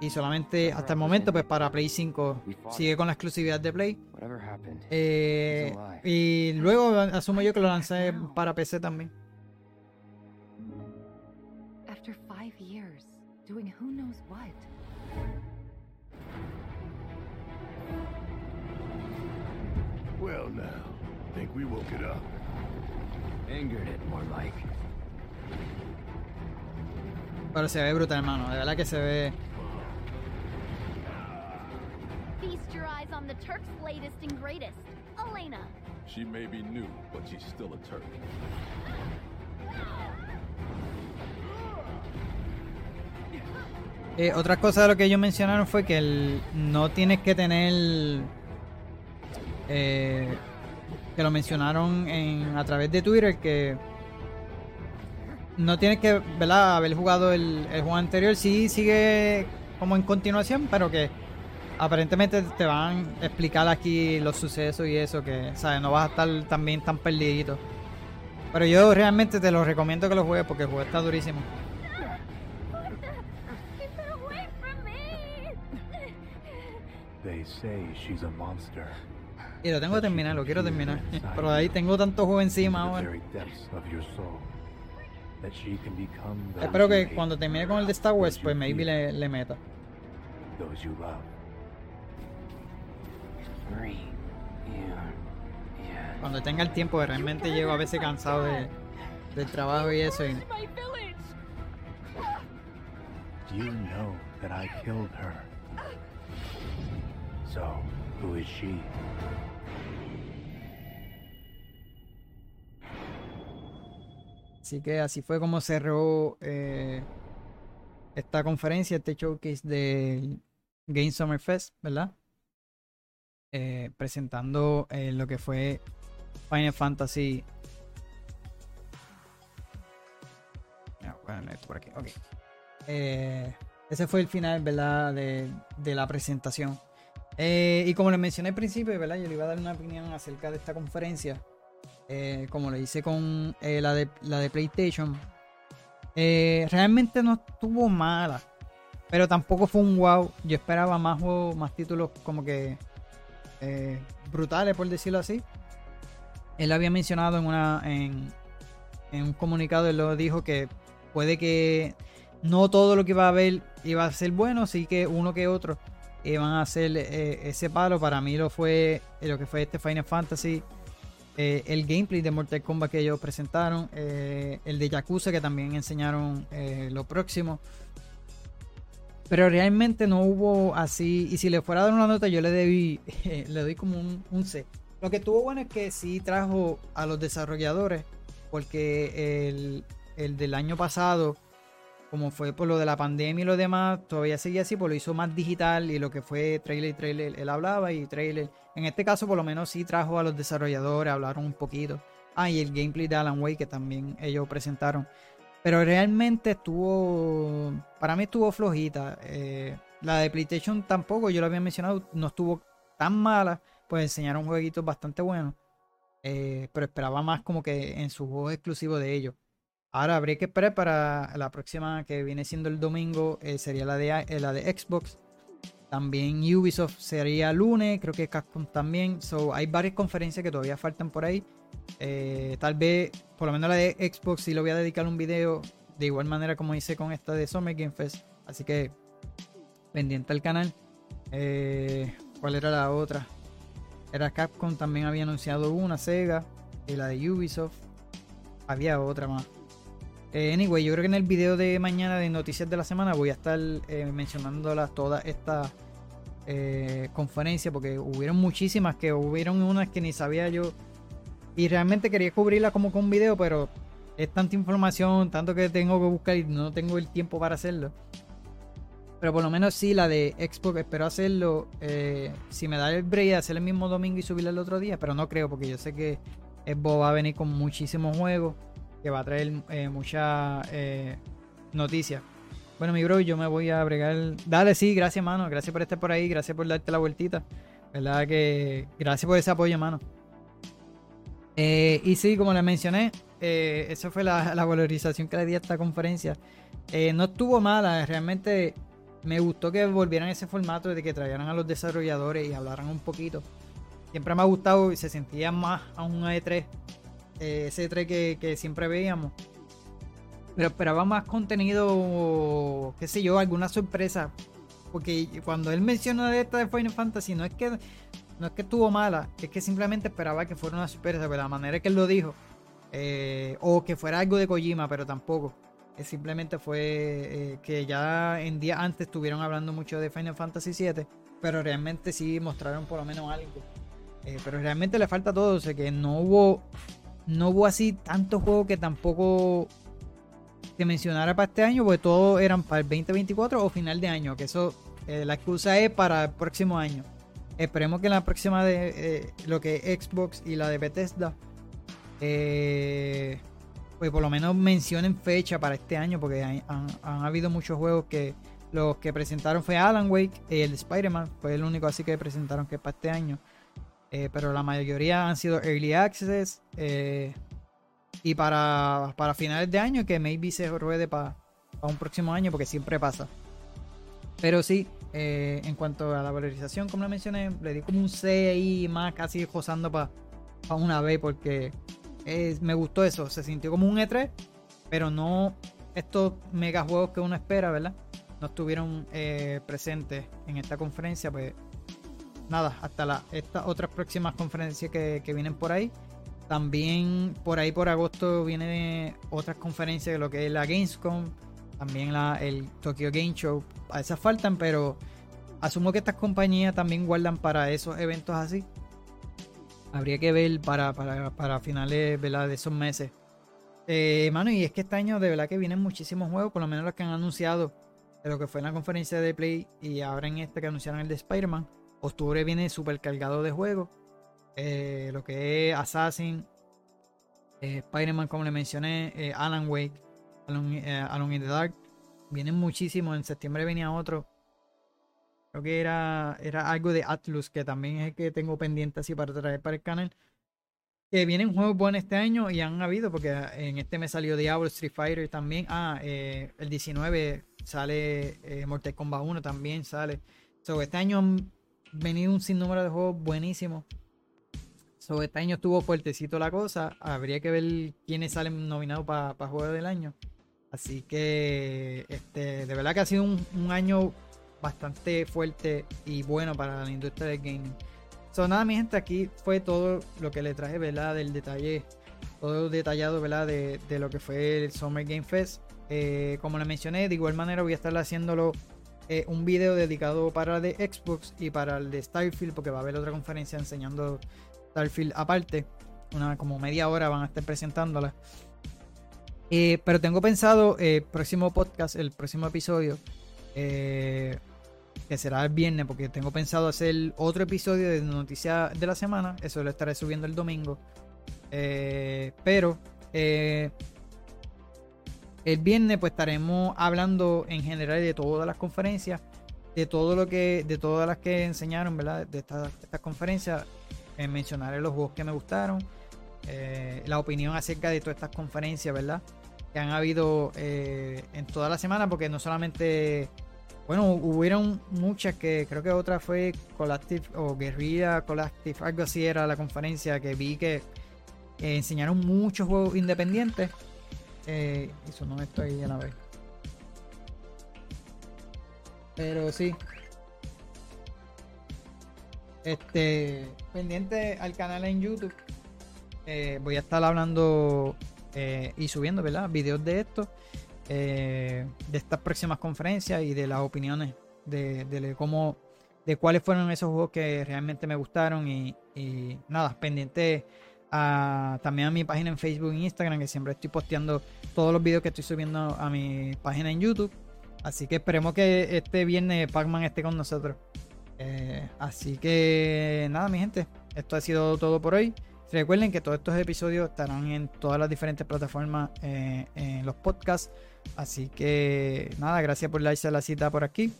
Y solamente hasta el momento, pues para Play 5 sigue con la exclusividad de Play. Eh, y luego asumo yo que lo lancé para PC también. Well now, think we woke it up. Angered it, more like. Pero se ve brutal, hermano. De verdad que se ve. Feast your eyes on the Turk's latest and greatest, Elena. She may be new, but she's still a Turk. Eh, otra cosa de lo que ellos mencionaron fue que el, no tienes que tener. Eh, que lo mencionaron en, a través de Twitter que no tienes que haber jugado el, el juego anterior. Sí sigue como en continuación, pero que aparentemente te van a explicar aquí los sucesos y eso, que ¿sabes? no vas a estar también tan perdidito. Pero yo realmente te lo recomiendo que lo juegues porque el juego está durísimo. They say she's a monster. Y lo tengo que terminar, lo quiero terminar. Pero ahí tengo tanto juego encima ahora. Espero que cuando termine con el de Star Wars, pues maybe le, le meta. Cuando tenga el tiempo, que realmente llego a veces cansado de, del trabajo y eso. Y, Do you know that I killed her? So, who is she? Así que así fue como cerró eh, esta conferencia, este showcase de Game Summer Fest, ¿verdad? Eh, presentando eh, lo que fue Final Fantasy. Ah, por aquí, ok. Eh, ese fue el final, ¿verdad? De, de la presentación. Y como les mencioné al principio, ¿verdad? Yo le iba a dar una opinión acerca de esta conferencia. Eh, como lo hice con eh, la, de, la de PlayStation. Eh, realmente no estuvo mala. Pero tampoco fue un wow. Yo esperaba más juegos, más títulos como que brutales, por decirlo así. Él había mencionado en una en, un comunicado, él lo dijo que puede que no todo lo que iba a haber iba a ser bueno, sí que uno que otro iban a hacer ese palo. Para mí lo fue lo que fue este Final Fantasy. Eh, el gameplay de Mortal Kombat que ellos presentaron. eh, el de Yakuza que también enseñaron eh, lo próximo. Pero realmente no hubo así. Y si le fuera a dar una nota, yo le debí. *laughs* le doy como un, un C. Lo que estuvo bueno es que sí trajo a los desarrolladores. Porque el, el del año pasado, como fue por lo de la pandemia y lo demás, todavía seguía así, pues lo hizo más digital. Y lo que fue trailer y trailer, él hablaba y trailer. En este caso, por lo menos sí trajo a los desarrolladores, hablaron un poquito. Ah, y el gameplay de Alan Wake que también ellos presentaron. Pero realmente estuvo. Para mí estuvo flojita. Eh, la de PlayStation tampoco, yo lo había mencionado, no estuvo tan mala. Pues enseñaron jueguitos bastante buenos. Eh, pero esperaba más como que en sus juegos exclusivos de ellos. Ahora habría que esperar para la próxima que viene siendo el domingo. eh, sería la de, eh, la de Xbox. También Ubisoft sería lunes. Creo que Capcom también. So, hay varias conferencias que todavía faltan por ahí. Eh, tal vez, por lo menos la de Xbox, sí lo voy a dedicar un video. De igual manera como hice con esta de Summer Game Fest. Así que pendiente al canal. ¿Cuál era la otra? Era Capcom, también había anunciado una, Sega. Y la de Ubisoft. Había otra más. Eh, anyway, yo creo que en el video de mañana de noticias de la semana voy a estar eh, mencionándolas todas estas eh, conferencias porque hubieron muchísimas que hubieron unas que ni sabía yo y realmente quería cubrirla como con video pero es tanta información, tanto que tengo que buscar y no tengo el tiempo para hacerlo. Pero por lo menos sí, la de Xbox espero hacerlo. eh, si me da el break hacer el mismo domingo y subirlo el otro día, pero no creo, porque yo sé que Xbox va a venir con muchísimos juegos, que va a traer eh, muchas eh, noticias. Bueno, mi bro, yo me voy a bregar. Dale, sí, gracias, mano. Gracias por estar por ahí, gracias por darte la vueltita. ¿Verdad que gracias por ese apoyo, mano? Eh, y sí, como les mencioné, eh, esa fue la, valorización que le di a esta conferencia. Eh, no estuvo mala, realmente me gustó que volvieran ese formato de que trajeran a los desarrolladores y hablaran un poquito. Siempre me ha gustado y se sentía más a un E3, eh, ese E3 que, que siempre veíamos. Pero esperaba más contenido, qué sé yo, alguna sorpresa. Porque cuando él mencionó de esta de Final Fantasy, no es que no es que estuvo mala, es que simplemente esperaba que fuera una sorpresa, pero la manera que él lo dijo, eh, o que fuera algo de Kojima, pero tampoco. Eh, simplemente fue eh, que ya en días antes estuvieron hablando mucho de Final Fantasy VII, pero realmente sí mostraron por lo menos algo. Eh, pero realmente le falta todo, o sea que no hubo, no hubo así tantos juegos que tampoco se mencionara para este año, porque todos eran para el 2024 o final de año, que eso, eh, la excusa es para el próximo año. Esperemos que la próxima de eh, lo que es Xbox y la de Bethesda, eh, pues por lo menos mencionen fecha para este año, porque han, han habido muchos juegos que los que presentaron fue Alan Wake, el de Spider-Man, fue el único así que presentaron que es para este año. Eh, pero la mayoría han sido Early Access. eh, y para, para finales de año, que maybe se ruede para un próximo año, porque siempre pasa. Pero sí, eh, en cuanto a la valorización, como lo mencioné, le di como un C ahí más casi josando para una B, porque eh, me gustó eso. Se sintió como un E3, pero no estos mega juegos que uno espera, ¿verdad? No estuvieron eh, presentes en esta conferencia, pues nada, hasta estas otras próximas conferencias que, vienen por ahí. También por ahí por agosto viene otras conferencias de lo que es la Gamescom, también la, el Tokyo Game Show. A esas faltan, pero asumo que estas compañías también guardan para esos eventos así. Habría que ver para, para, para finales de esos meses. Eh, mano, y es que este año de verdad que vienen muchísimos juegos, por lo menos los que han anunciado de lo que fue en la conferencia de Play y ahora en este que anunciaron el de Spider-Man. Octubre viene súper cargado de juegos. Eh, lo que es Assassin, eh, Spider-Man, como le mencioné, eh, Alan Wake, Alone, eh, Alone in the Dark. Vienen muchísimos. En septiembre venía otro. Creo que era, era algo de Atlus, que también es el que tengo pendiente así para traer para el canal. Que vienen juegos buenos este año y han habido, porque en este me salió Diablo, Street Fighter también. Ah, el 19 sale Mortal Kombat 1 también sale. So, este año venido un sinnúmero de juegos buenísimos. Este año estuvo fuertecito la cosa. Habría que ver quiénes salen nominados para Juego del Año. Así que, este, de verdad que ha sido un, año bastante fuerte y bueno para la industria del gaming. So, nada, mi gente, aquí fue todo lo que le traje, ¿verdad? Del detalle, todo detallado, ¿verdad? De, de lo que fue el Summer Game Fest. Eh, como le mencioné, de igual manera voy a estar haciéndolo eh, un video dedicado para el de Xbox y para el de Starfield, porque va a haber otra conferencia enseñando Starfield aparte. Una como media hora van a estar presentándola. Eh, pero tengo pensado el próximo podcast, el próximo episodio, eh, que será el viernes, porque tengo pensado hacer otro episodio de noticias de la semana. Eso lo estaré subiendo el domingo. Eh, pero eh, el viernes pues estaremos hablando en general de todas las conferencias, de todo lo que, de todas las que enseñaron, ¿verdad? De estas, estas conferencias. Eh, mencionaré los juegos que me gustaron. eh, la opinión acerca de todas estas conferencias, ¿verdad? Que han habido eh, en toda la semana, porque no solamente bueno, hubieron muchas que creo que otra fue Collective o Guerrilla Collective, algo así era la conferencia que vi que eh, enseñaron muchos juegos independientes. Eh, eso no estoy a la vez. Pero sí. Este, pendiente al canal en YouTube. Eh, voy a estar hablando eh, y subiendo, ¿verdad? Videos de esto eh, de estas próximas conferencias y de las opiniones de, de cómo de cuáles fueron esos juegos que realmente me gustaron y, y nada, pendiente también a mi página en Facebook e Instagram, que siempre estoy posteando todos los videos que estoy subiendo a mi página en YouTube. Así que esperemos que este viernes Pac-Man esté con nosotros. Eh, así que nada, mi gente, esto ha sido todo por hoy. Recuerden que todos estos episodios estarán en todas las diferentes plataformas eh, en los podcasts. Así que nada, gracias por darse la cita por aquí.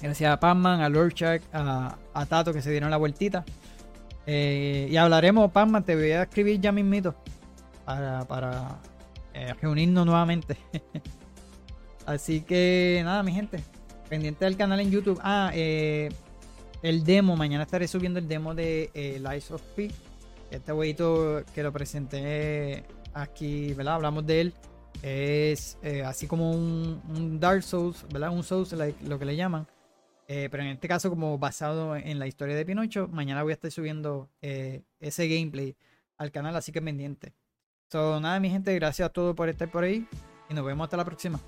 Gracias a Pacman, a Lord Shark, a, a, Tato que se dieron la vueltita. Eh, y hablaremos, Pacman, te voy a escribir ya mismito para, para eh, reunirnos nuevamente. *laughs* Así que nada, mi gente. Pendiente del canal en YouTube. Ah, eh, el demo. Mañana estaré subiendo el demo de eh, Lies of P. Este jueguito que lo presenté aquí, ¿verdad? Hablamos de él. Es así como un, Dark Souls, ¿verdad? Un Souls, lo que le llaman. Eh, pero en este caso, como basado en la historia de Pinocho, mañana voy a estar subiendo eh, ese gameplay al canal, así que pendiente. So, nada, mi gente, gracias a todos por estar por ahí y nos vemos hasta la próxima.